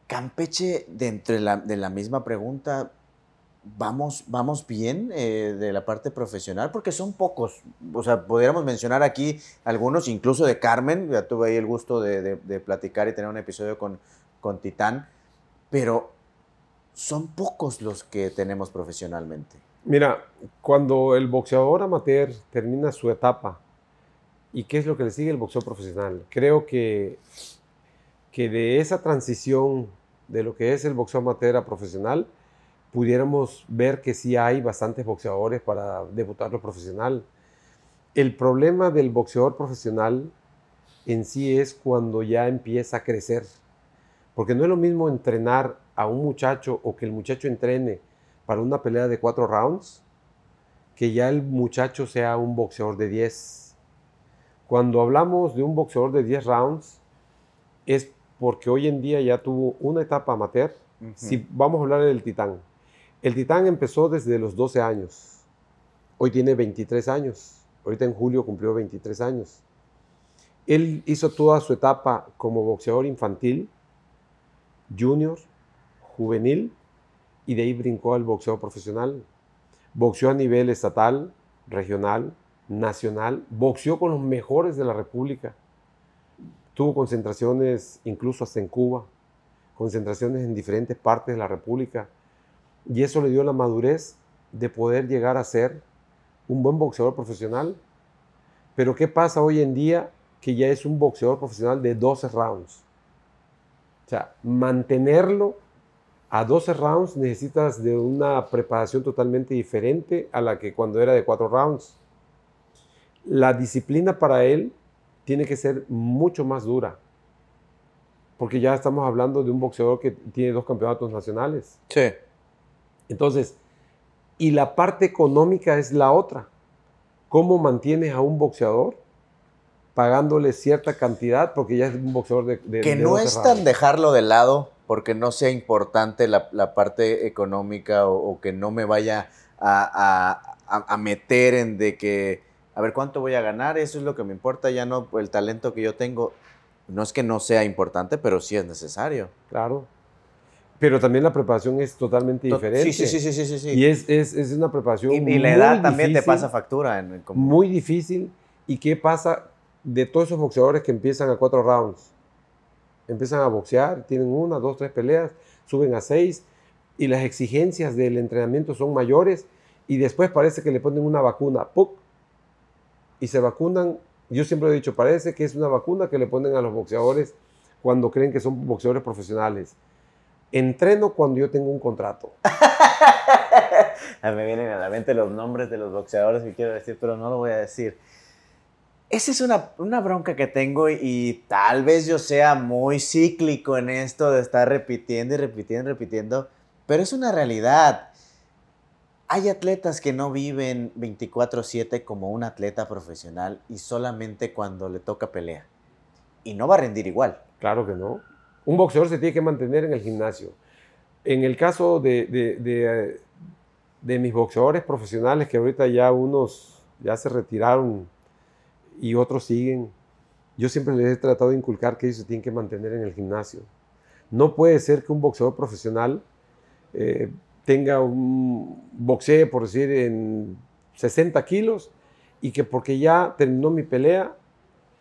Campeche, dentro de la, la misma pregunta, ¿vamos, vamos bien eh, de la parte profesional? Porque son pocos. O sea, pudiéramos mencionar aquí algunos, incluso de Carmen. Ya tuve ahí el gusto de, de, platicar y tener un episodio con, con Titán. Pero son pocos los que tenemos profesionalmente. Mira, cuando el boxeador amateur termina su etapa, ¿y qué es lo que le sigue el boxeo profesional? Creo que que de esa transición de lo que es el boxeo amateur a profesional, pudiéramos ver que sí hay bastantes boxeadores para debutar lo profesional. El problema del boxeador profesional en sí es cuando ya empieza a crecer. Porque no es lo mismo entrenar a un muchacho o que el muchacho entrene para una pelea de cuatro rounds que ya el muchacho sea un boxeador de 10. Cuando hablamos de un boxeador de 10 rounds, es porque hoy en día ya tuvo una etapa amateur. Si vamos a hablar del Titán, el Titán empezó desde los 12 años. Hoy tiene 23 años. Ahorita en julio cumplió 23 años. Él hizo toda su etapa como boxeador infantil, junior, juvenil, y de ahí brincó al boxeo profesional. Boxeó a nivel estatal, regional, nacional, boxeó con los mejores de la República. Tuvo concentraciones incluso hasta en Cuba, concentraciones en diferentes partes de la República. Y eso le dio la madurez de poder llegar a ser un buen boxeador profesional. Pero ¿qué pasa hoy en día que ya es un boxeador profesional de 12 rounds? O sea, mantenerlo a 12 rounds necesitas de una preparación totalmente diferente a la que cuando era de 4 rounds. la disciplina para él tiene que ser mucho más dura. Porque ya estamos hablando de un boxeador que tiene dos campeonatos nacionales. Sí. Entonces, y la parte económica es la otra. ¿Cómo mantienes a un boxeador pagándole cierta cantidad porque ya es un boxeador de... de que de no es tan dejarlo de lado porque no sea importante la, la parte económica o, o que no me vaya a, a- a- a meter en de que, a ver, ¿cuánto voy a ganar? Eso es lo que me importa, ya no el talento que yo tengo. No es que no sea importante, pero sí es necesario. Claro. Pero también la preparación es totalmente To- diferente. Sí, sí, sí, sí, sí, sí. Y es, es, es una preparación Y, y la muy edad también te pasa factura. En, como- Muy difícil. ¿Y qué pasa de todos esos boxeadores que empiezan a cuatro rounds? Empiezan a boxear, tienen una, dos, tres peleas, suben a seis y las exigencias del entrenamiento son mayores y después parece que le ponen una vacuna, ¡puc! y se vacunan. Yo siempre he dicho, parece que es una vacuna que le ponen a los boxeadores cuando creen que son boxeadores profesionales. Entreno cuando yo tengo un contrato. [laughs] Me vienen a la mente los nombres de los boxeadores que quiero decir, pero no lo voy a decir. Esa es una, una bronca que tengo y, tal vez yo sea muy cíclico en esto de estar repitiendo y repitiendo y repitiendo, pero es una realidad. Hay atletas que no viven 24/7 como un atleta profesional y solamente cuando le toca pelea. Y no va a rendir igual. Claro que no. Un boxeador se tiene que mantener en el gimnasio. En el caso de, de- de, de mis boxeadores profesionales, que ahorita ya unos ya se retiraron y otros siguen, yo siempre les he tratado de inculcar que ellos se tienen que mantener en el gimnasio. No puede ser que un boxeador profesional eh, tenga un boxeo, por decir, en 60 kilos y que porque ya terminó mi pelea,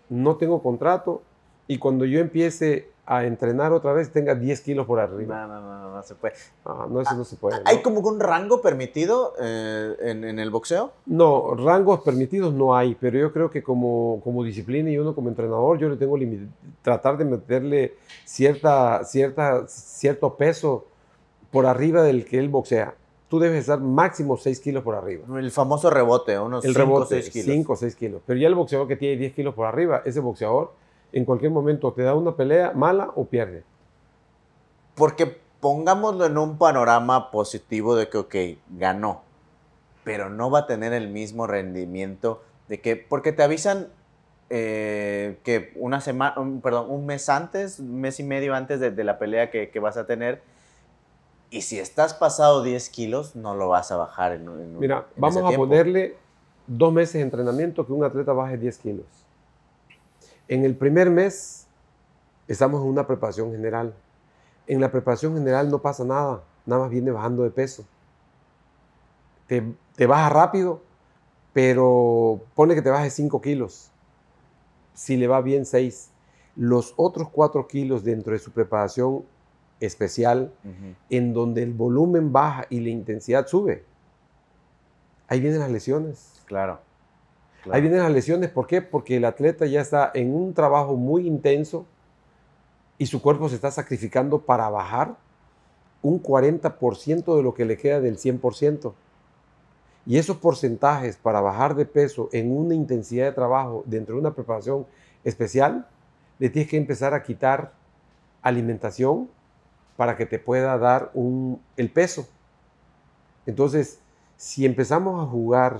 no tengo contrato y cuando yo empiece a entrenar otra vez tenga 10 kilos por arriba. No, no, no, no, no se puede. Ah, no, eso no se puede. ¿no? ¿Hay como un rango permitido eh, en, en el boxeo? No, rangos permitidos no hay, pero yo creo que como, como disciplina y uno como entrenador, yo le tengo que tratar de meterle cierta, cierta, cierto peso por arriba del que él boxea. Tú debes estar máximo 6 kilos por arriba. El famoso rebote, unos El 5 o rebote, 6 kilos. 5 o 6 kilos. Pero ya el boxeador que tiene 10 kilos por arriba, ese boxeador en cualquier momento te da una pelea mala o pierde. Porque pongámoslo en un panorama positivo de que, ok, ganó, pero no va a tener el mismo rendimiento de que, porque te avisan eh, que una semana, un- perdón, un mes antes, un mes y medio antes de, de la pelea que, que vas a tener, y si estás pasado 10 kilos, no lo vas a bajar en, un- en Mira, en vamos ese a ponerle dos meses de entrenamiento que un atleta baje 10 kilos. En el primer mes estamos en una preparación general. En la preparación general no pasa nada, nada más viene bajando de peso. Te, te baja rápido, pero pone que te baje 5 kilos. Si le va bien 6. Los otros 4 kilos dentro de su preparación especial en donde el volumen baja y la intensidad sube. Ahí vienen las lesiones. Claro. Claro. Ahí vienen las lesiones, ¿por qué? Porque el atleta ya está en un trabajo muy intenso y su cuerpo se está sacrificando para bajar un 40% de lo que le queda del 100%. Y esos porcentajes para bajar de peso en una intensidad de trabajo dentro de una preparación especial, le tienes que empezar a quitar alimentación para que te pueda dar un- el peso. Entonces, si empezamos a jugar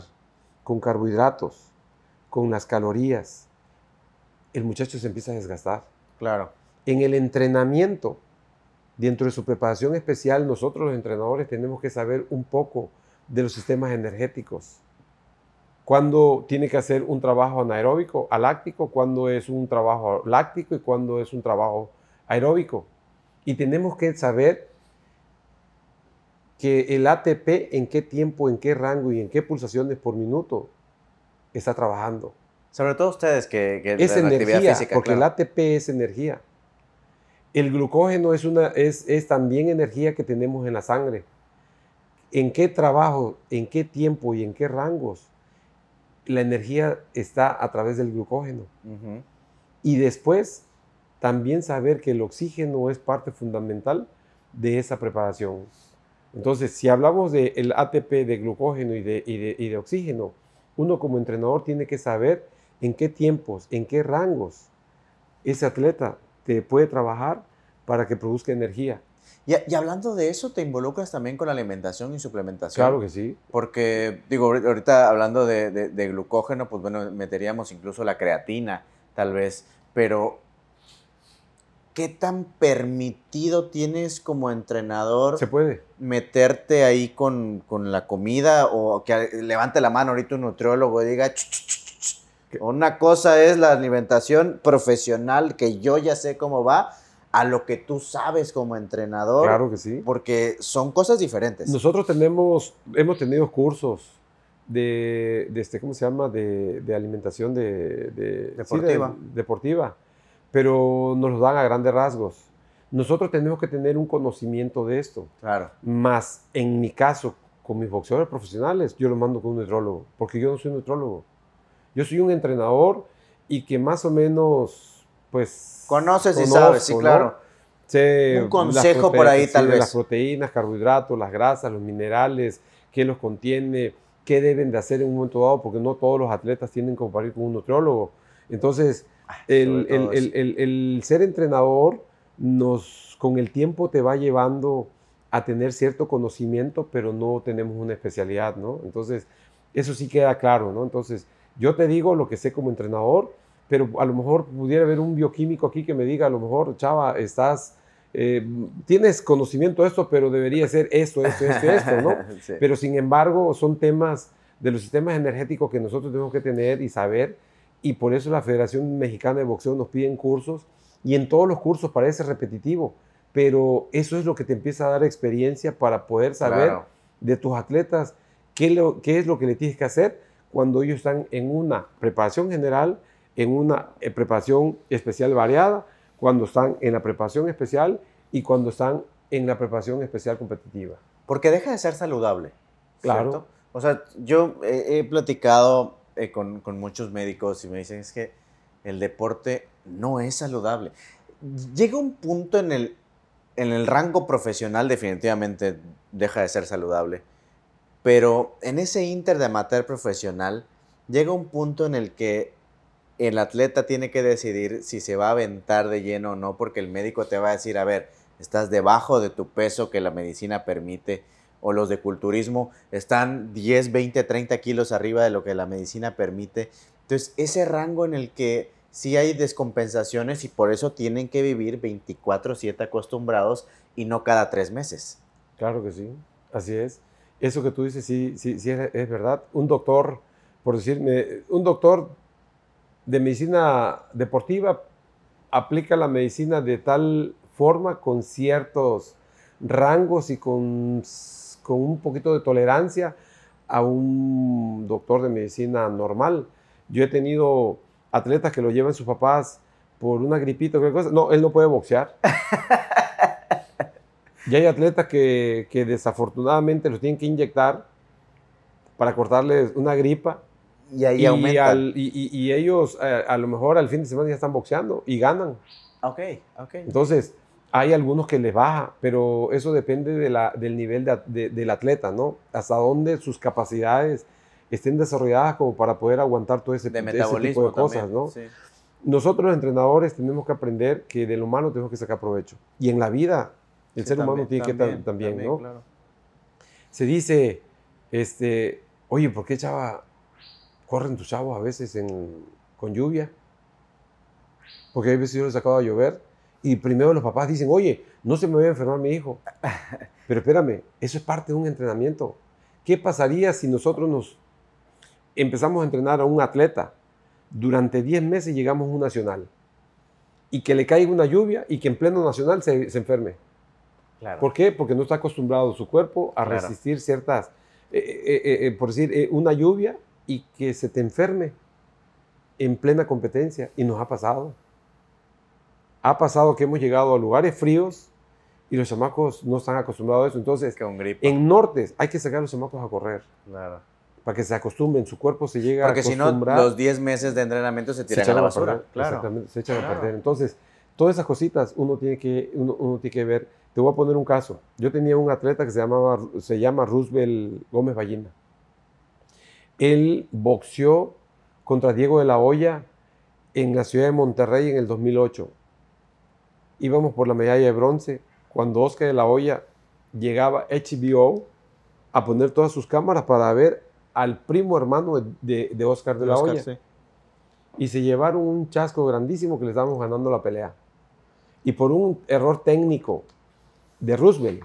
con carbohidratos, con las calorías, el muchacho se empieza a desgastar. Claro. En el entrenamiento, dentro de su preparación especial, nosotros los entrenadores tenemos que saber un poco de los sistemas energéticos. Cuándo tiene que hacer un trabajo anaeróbico, aláctico, cuándo es un trabajo láctico y cuándo es un trabajo aeróbico. Y tenemos que saber que el ATP en qué tiempo, en qué rango y en qué pulsaciones por minuto está trabajando. Sobre todo ustedes que, que Es la actividad energía, física, porque claro. el ATP es energía. El glucógeno es, una, es, es también energía que tenemos en la sangre. ¿En qué trabajo, en qué tiempo y en qué rangos la energía está a través del glucógeno? Y después también saber que el oxígeno es parte fundamental de esa preparación. Entonces, si hablamos del ATP, de glucógeno y de, y de- y de oxígeno, uno como entrenador tiene que saber en qué tiempos, en qué rangos ese atleta te puede trabajar para que produzca energía. Y, hablando de eso, ¿te involucras también con la alimentación y suplementación? Claro que sí. Porque, digo, ahorita hablando de, de glucógeno, pues bueno, meteríamos incluso la creatina, tal vez, pero ¿qué tan permitido tienes como entrenador? Se puede. Meterte ahí con, la comida o que levante la mano ahorita un nutriólogo y diga, una cosa es la alimentación profesional que yo ya sé cómo va a lo que tú sabes como entrenador. Claro que sí. Porque son cosas diferentes. Nosotros tenemos, hemos tenido cursos de, este, ¿cómo se llama? De, alimentación de, deportiva. deportiva pero nos lo dan a grandes rasgos. Nosotros tenemos que tener un conocimiento de esto. Claro. Más, en mi caso, con mis boxeadores profesionales, yo lo mando con un nutrólogo, porque yo no soy un nutrólogo. Yo soy un entrenador y que más o menos, pues... Conoces y sabes, sí, claro. un consejo por ahí, tal vez. Las proteínas, carbohidratos, las grasas, los minerales, qué los contiene, qué deben de hacer en un momento dado, porque no todos los atletas tienen que comparar con un nutriólogo. Entonces, el, ser entrenador nos, con el tiempo te va llevando a tener cierto conocimiento, pero no tenemos una especialidad, ¿no? Entonces, eso sí queda claro, ¿no? Entonces, yo te digo lo que sé como entrenador, pero a lo mejor pudiera haber un bioquímico aquí que me diga, a lo mejor, chava, estás, eh, tienes conocimiento de esto, pero debería ser esto, esto, esto, esto, ¿no? [laughs] Pero sin embargo, son temas de los sistemas energéticos que nosotros tenemos que tener y saber y por eso la Federación Mexicana de Boxeo nos piden cursos y en todos los cursos parece repetitivo, pero eso es lo que te empieza a dar experiencia para poder saber de tus atletas qué, qué es lo que le tienes que hacer cuando ellos están en una preparación general, en una eh, preparación especial variada, cuando están en la preparación especial y cuando están en la preparación especial competitiva. Porque deja de ser saludable. Claro. O sea, yo he platicado eh, con, muchos médicos y me dicen es que el deporte no es saludable. Llega un punto en el, en el rango profesional definitivamente deja de ser saludable, pero en ese inter de amateur profesional llega un punto en el que el atleta tiene que decidir si se va a aventar de lleno o no, porque el médico te va a decir, a ver, estás debajo de tu peso que la medicina permite, o los de culturismo están 10, 20, 30 kilos arriba de lo que la medicina permite. Entonces, ese rango en el que sí hay descompensaciones y por eso tienen que vivir 24/7 acostumbrados y no cada tres meses. Claro que sí, así es. Eso que tú dices sí, sí, sí es, es verdad. Un doctor, por decirme, un doctor de medicina deportiva aplica la medicina de tal forma con ciertos rangos y con con un poquito de tolerancia a un doctor de medicina normal. Yo he tenido atletas que lo llevan sus papás por una gripita o cualquier cosa. No, él no puede boxear. [laughs] y hay atletas que, que desafortunadamente los tienen que inyectar para cortarles una gripa. Y ahí aumenta. Y, y, ellos eh, a lo mejor al fin de semana ya están boxeando y ganan. Ok, ok. Entonces, hay algunos que les baja, pero eso depende de la, del nivel del atleta, ¿no? Hasta dónde sus capacidades estén desarrolladas como para poder aguantar todo ese, tipo de cosas, ¿no? Nosotros los entrenadores tenemos que aprender que de lo humano tenemos que sacar provecho. Y en la vida, el ser humano tiene que estar también, ¿no? Se dice, este, oye, ¿por qué chava, corren tus chavos a veces con lluvia? Porque a veces yo les acabo de llover y primero los papás dicen, oye, no se me va a enfermar mi hijo. [laughs] Pero espérame, eso es parte de un entrenamiento. ¿Qué pasaría si nosotros nos empezamos a entrenar a un atleta durante 10 meses llegamos a un nacional y que le caiga una lluvia y que en pleno nacional se, enferme? ¿Por qué? Porque no está acostumbrado su cuerpo a resistir ciertas, eh, eh, eh, por decir, una lluvia y que se te enferme en plena competencia. Y nos ha pasado ha pasado que hemos llegado a lugares fríos y los chamacos no están acostumbrados a eso. Entonces, en nortes hay que sacar a los chamacos a correr. Para que se acostumbren, su cuerpo se llega Porque a acostumbrar. Porque si no, los 10 meses de entrenamiento se tiran a la basura. Exactamente, se echan a perder. Entonces, todas esas cositas uno tiene, que, uno, tiene que ver. Te voy a poner un caso. Yo tenía un atleta que se, llamaba, se llama Roosevelt Gómez Ballina. Él boxeó contra Diego de la Hoya en la ciudad de Monterrey en el 2008. Íbamos por la medalla de bronce cuando Oscar de la Hoya llegaba HBO a poner todas sus cámaras para ver al primo hermano de, de Oscar de la Hoya. Y se llevaron un chasco grandísimo que le estábamos ganando la pelea. Y por un error técnico de Roosevelt,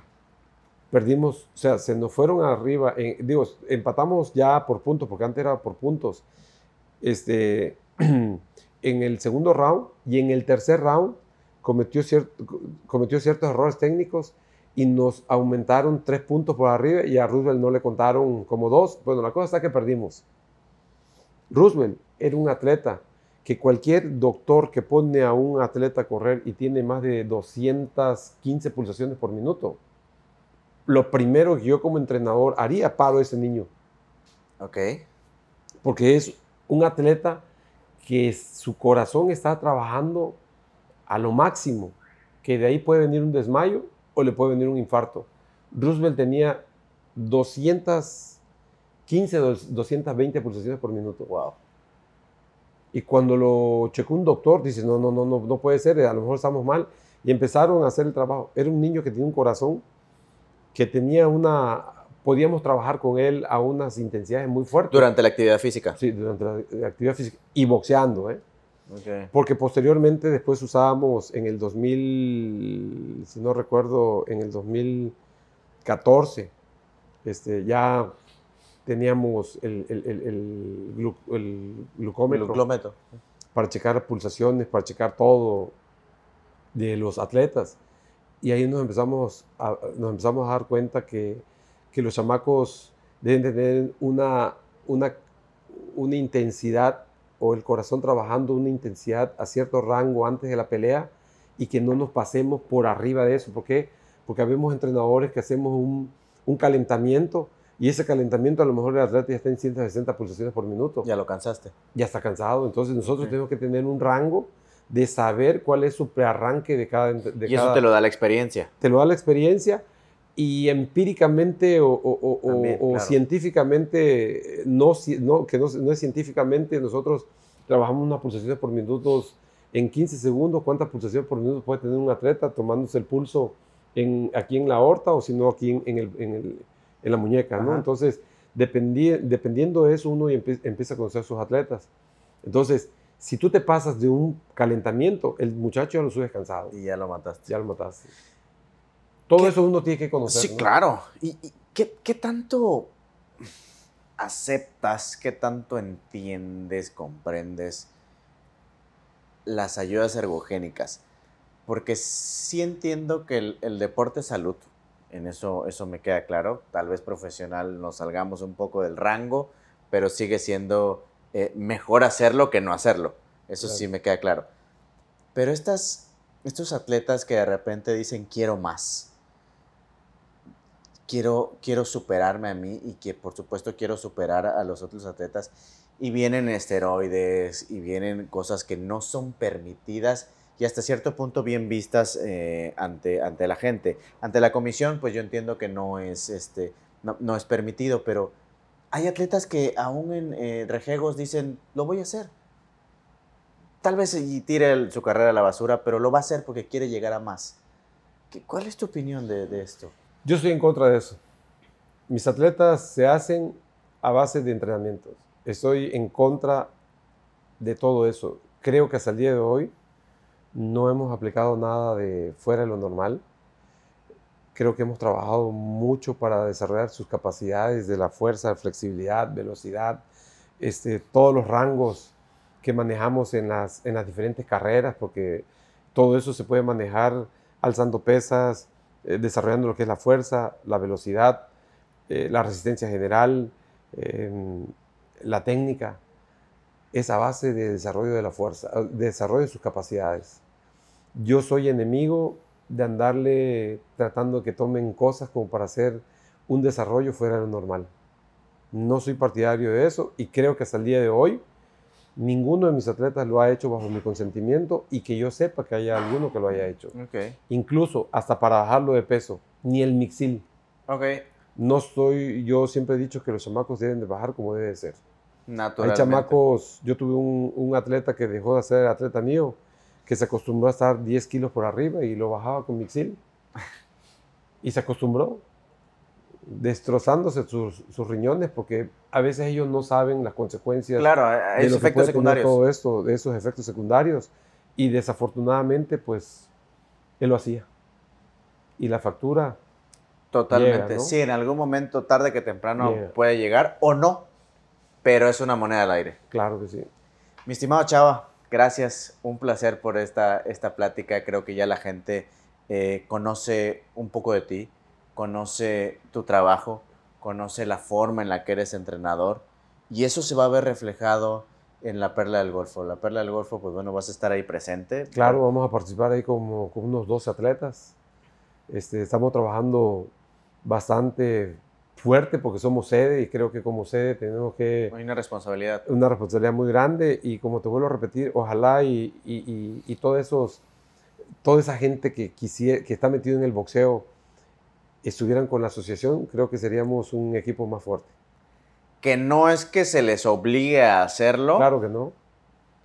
perdimos, o sea, se nos fueron arriba, digo, empatamos ya por puntos, porque antes era por puntos, este, [clears throat] en el segundo round y en el tercer round cometió, cometió ciertos errores técnicos y nos aumentaron tres puntos por arriba y a Roosevelt no le contaron como dos. Bueno, la cosa está que perdimos. Roosevelt era un atleta que cualquier doctor que pone a un atleta a correr y tiene más de 215 pulsaciones por minuto, lo primero que yo como entrenador haría, paro a ese niño. Ok. Porque es un atleta que su corazón está trabajando a lo máximo, que de ahí puede venir un desmayo o le puede venir un infarto. Roosevelt tenía 215, 220 pulsaciones por minuto. Wow. Y cuando lo checó un doctor, dice, no, no, no, no, no puede ser, a lo mejor estamos mal. Y empezaron a hacer el trabajo. Era un niño que tenía un corazón, que tenía una, podíamos trabajar con él a unas intensidades muy fuertes. Durante la actividad física. Sí, durante la actividad física. Y boxeando, ¿eh? Okay. Porque posteriormente después usábamos en el 2000, si no recuerdo, en el 2014, este, ya teníamos el, el, el, glucómetro, para checar pulsaciones, para checar todo de los atletas. Y ahí nos empezamos a, nos empezamos a dar cuenta que, que los chamacos deben tener una, una, una intensidad o el corazón trabajando una intensidad a cierto rango antes de la pelea y que no nos pasemos por arriba de eso. ¿Por qué? Porque habemos entrenadores que hacemos un, un calentamiento y ese calentamiento a lo mejor el atleta ya está en 160 pulsaciones por minuto. Ya lo cansaste. Ya está cansado. Entonces nosotros tenemos que tener un rango de saber cuál es su prearranque de cada... De y eso te lo da la experiencia. Te lo da la experiencia y empíricamente o, o, científicamente, no, no, que no, no, es científicamente, nosotros trabajamos unas pulsaciones por minutos en 15 segundos. ¿Cuántas pulsaciones por minuto puede tener un atleta tomándose el pulso en, aquí en la aorta o si no aquí en, en el, el en la muñeca, ¿no? Entonces, dependiendo de eso, uno empieza a conocer a sus atletas. Entonces, si tú te pasas de un calentamiento, el muchacho ya lo subes cansado. Y ya lo mataste. Ya lo mataste. Todo eso uno tiene que conocer. Sí, claro. ¿Y, qué, qué, tanto aceptas, qué tanto entiendes, comprendes las ayudas ergogénicas? Porque sí entiendo que el, el deporte es salud, en eso, eso me queda claro. Tal vez profesional nos salgamos un poco del rango, pero sigue siendo eh, mejor hacerlo que no hacerlo. Eso sí me queda claro. Pero estas, estos atletas que de repente dicen quiero más, quiero, quiero superarme a mí y que por supuesto quiero superar a los otros atletas y vienen esteroides y vienen cosas que no son permitidas y hasta cierto punto bien vistas eh, ante, ante la gente. Ante la comisión, pues yo entiendo que no es, este, no, es permitido, pero hay atletas que aún en eh, rejegos dicen, lo voy a hacer. Tal vez y tire su carrera a la basura, pero lo va a hacer porque quiere llegar a más. ¿Cuál es tu opinión de, de esto? Yo estoy en contra de eso. Mis atletas se hacen a base de entrenamientos. Estoy en contra de todo eso. Creo que hasta el día de hoy no hemos aplicado nada de fuera de lo normal. Creo que hemos trabajado mucho para desarrollar sus capacidades de la fuerza, flexibilidad, velocidad, este, todos los rangos que manejamos en las, en las diferentes carreras, porque todo eso se puede manejar alzando pesas, eh, desarrollando lo que es la fuerza, la velocidad, eh, la resistencia general, em, la técnica es a base de desarrollo de la fuerza, de desarrollo de sus capacidades. Yo soy enemigo de andarle tratando que tomen cosas como para hacer un desarrollo fuera de lo normal. No soy partidario de eso y creo que hasta el día de hoy ninguno de mis atletas lo ha hecho bajo mi consentimiento y que yo sepa que haya alguno que lo haya hecho. Incluso hasta para bajarlo de peso, ni el mixil. Ok. no estoy, yo siempre he dicho que los chamacos deben de bajar como debe de ser. Hay Naturalmente. chamacos, yo tuve un, un atleta que dejó de ser atleta mío, que se acostumbró a estar 10 kilos por arriba y lo bajaba con Mixil. Y se acostumbró, destrozándose sus, sus riñones, porque a veces ellos no saben las consecuencias Claro, de lo que efectos secundarios. todo esto, de esos efectos secundarios. Y desafortunadamente, pues, él lo hacía. Y la factura, Totalmente. llega, ¿no? Sí, en algún momento, tarde que temprano, Llega. puede llegar o no, pero es una moneda al aire. claro que sí. Mi estimado Chava, gracias. Un placer por esta, esta plática. Creo que ya la gente eh, conoce un poco de ti, conoce tu trabajo, conoce la forma en la que eres entrenador y eso se va a ver reflejado en la Perla del Golfo. La Perla del Golfo, pues bueno, vas a estar ahí presente. Claro, vamos a participar ahí como, con unos 12 atletas. Este, estamos trabajando bastante fuerte porque somos sede y creo que como sede tenemos que Hay una responsabilidad. una responsabilidad muy grande y como te vuelvo a repetir, ojalá y, y, y, y todos esos, toda esa gente que, quisiera, que está metido en el boxeo estuvieran con la asociación, creo que seríamos un equipo más fuerte. Que no es que se les obligue a hacerlo, Claro que no,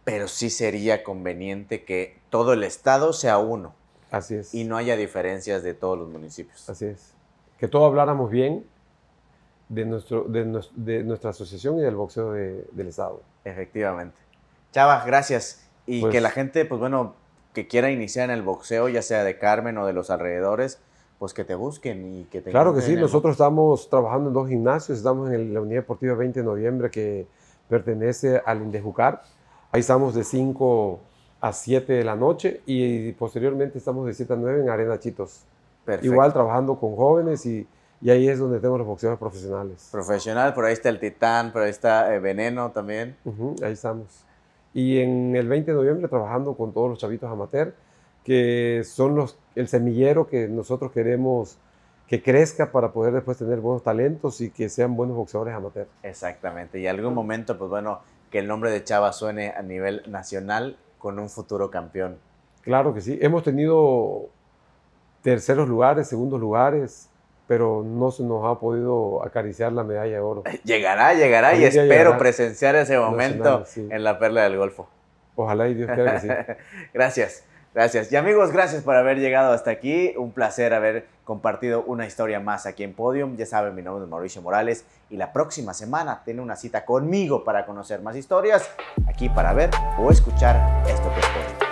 pero sí sería conveniente que todo el estado sea uno así es. y no haya diferencias de todos los municipios. Así es. Que todos habláramos bien de, nuestro, de, nues- de nuestra asociación y del boxeo de- del Estado. Efectivamente. Chava, gracias. Y Pues- que la gente, pues bueno, que quiera iniciar en el boxeo, ya sea de Carmen o de los alrededores, pues que te busquen y que te Claro que sí, nosotros estamos trabajando en dos gimnasios, estamos en el- la Unidad Deportiva 20 de Noviembre que pertenece al Indejucar. Ahí estamos de 5 a 7 de la noche y posteriormente estamos de 7 a 9 en Arena Chitos. Perfecto. Igual trabajando con jóvenes y, y ahí es donde tenemos los boxeadores profesionales. Profesional, por ahí está el Titán, por ahí está eh, Veneno también. Ujú, ahí estamos. Y en el 20 de noviembre trabajando con todos los chavitos amateur, que son los, el semillero que nosotros queremos que crezca para poder después tener buenos talentos y que sean buenos boxeadores amateur. Exactamente. Y algún momento, pues bueno, que el nombre de Chava suene a nivel nacional con un futuro campeón. Claro que sí. Hemos tenido terceros lugares, segundos lugares, pero no se nos ha podido acariciar la medalla de oro. [laughs] Llegará, llegará y espero llegará. presenciar ese momento Nacional, sí. en la Perla del Golfo. Ojalá y Dios quiera que sí. [laughs] gracias, gracias. Y amigos, gracias por haber llegado hasta aquí. Un placer haber compartido una historia más aquí en Podium. Ya saben, mi nombre es Mauricio Morales y la próxima semana tiene una cita conmigo para conocer más historias aquí para ver o escuchar esto que es.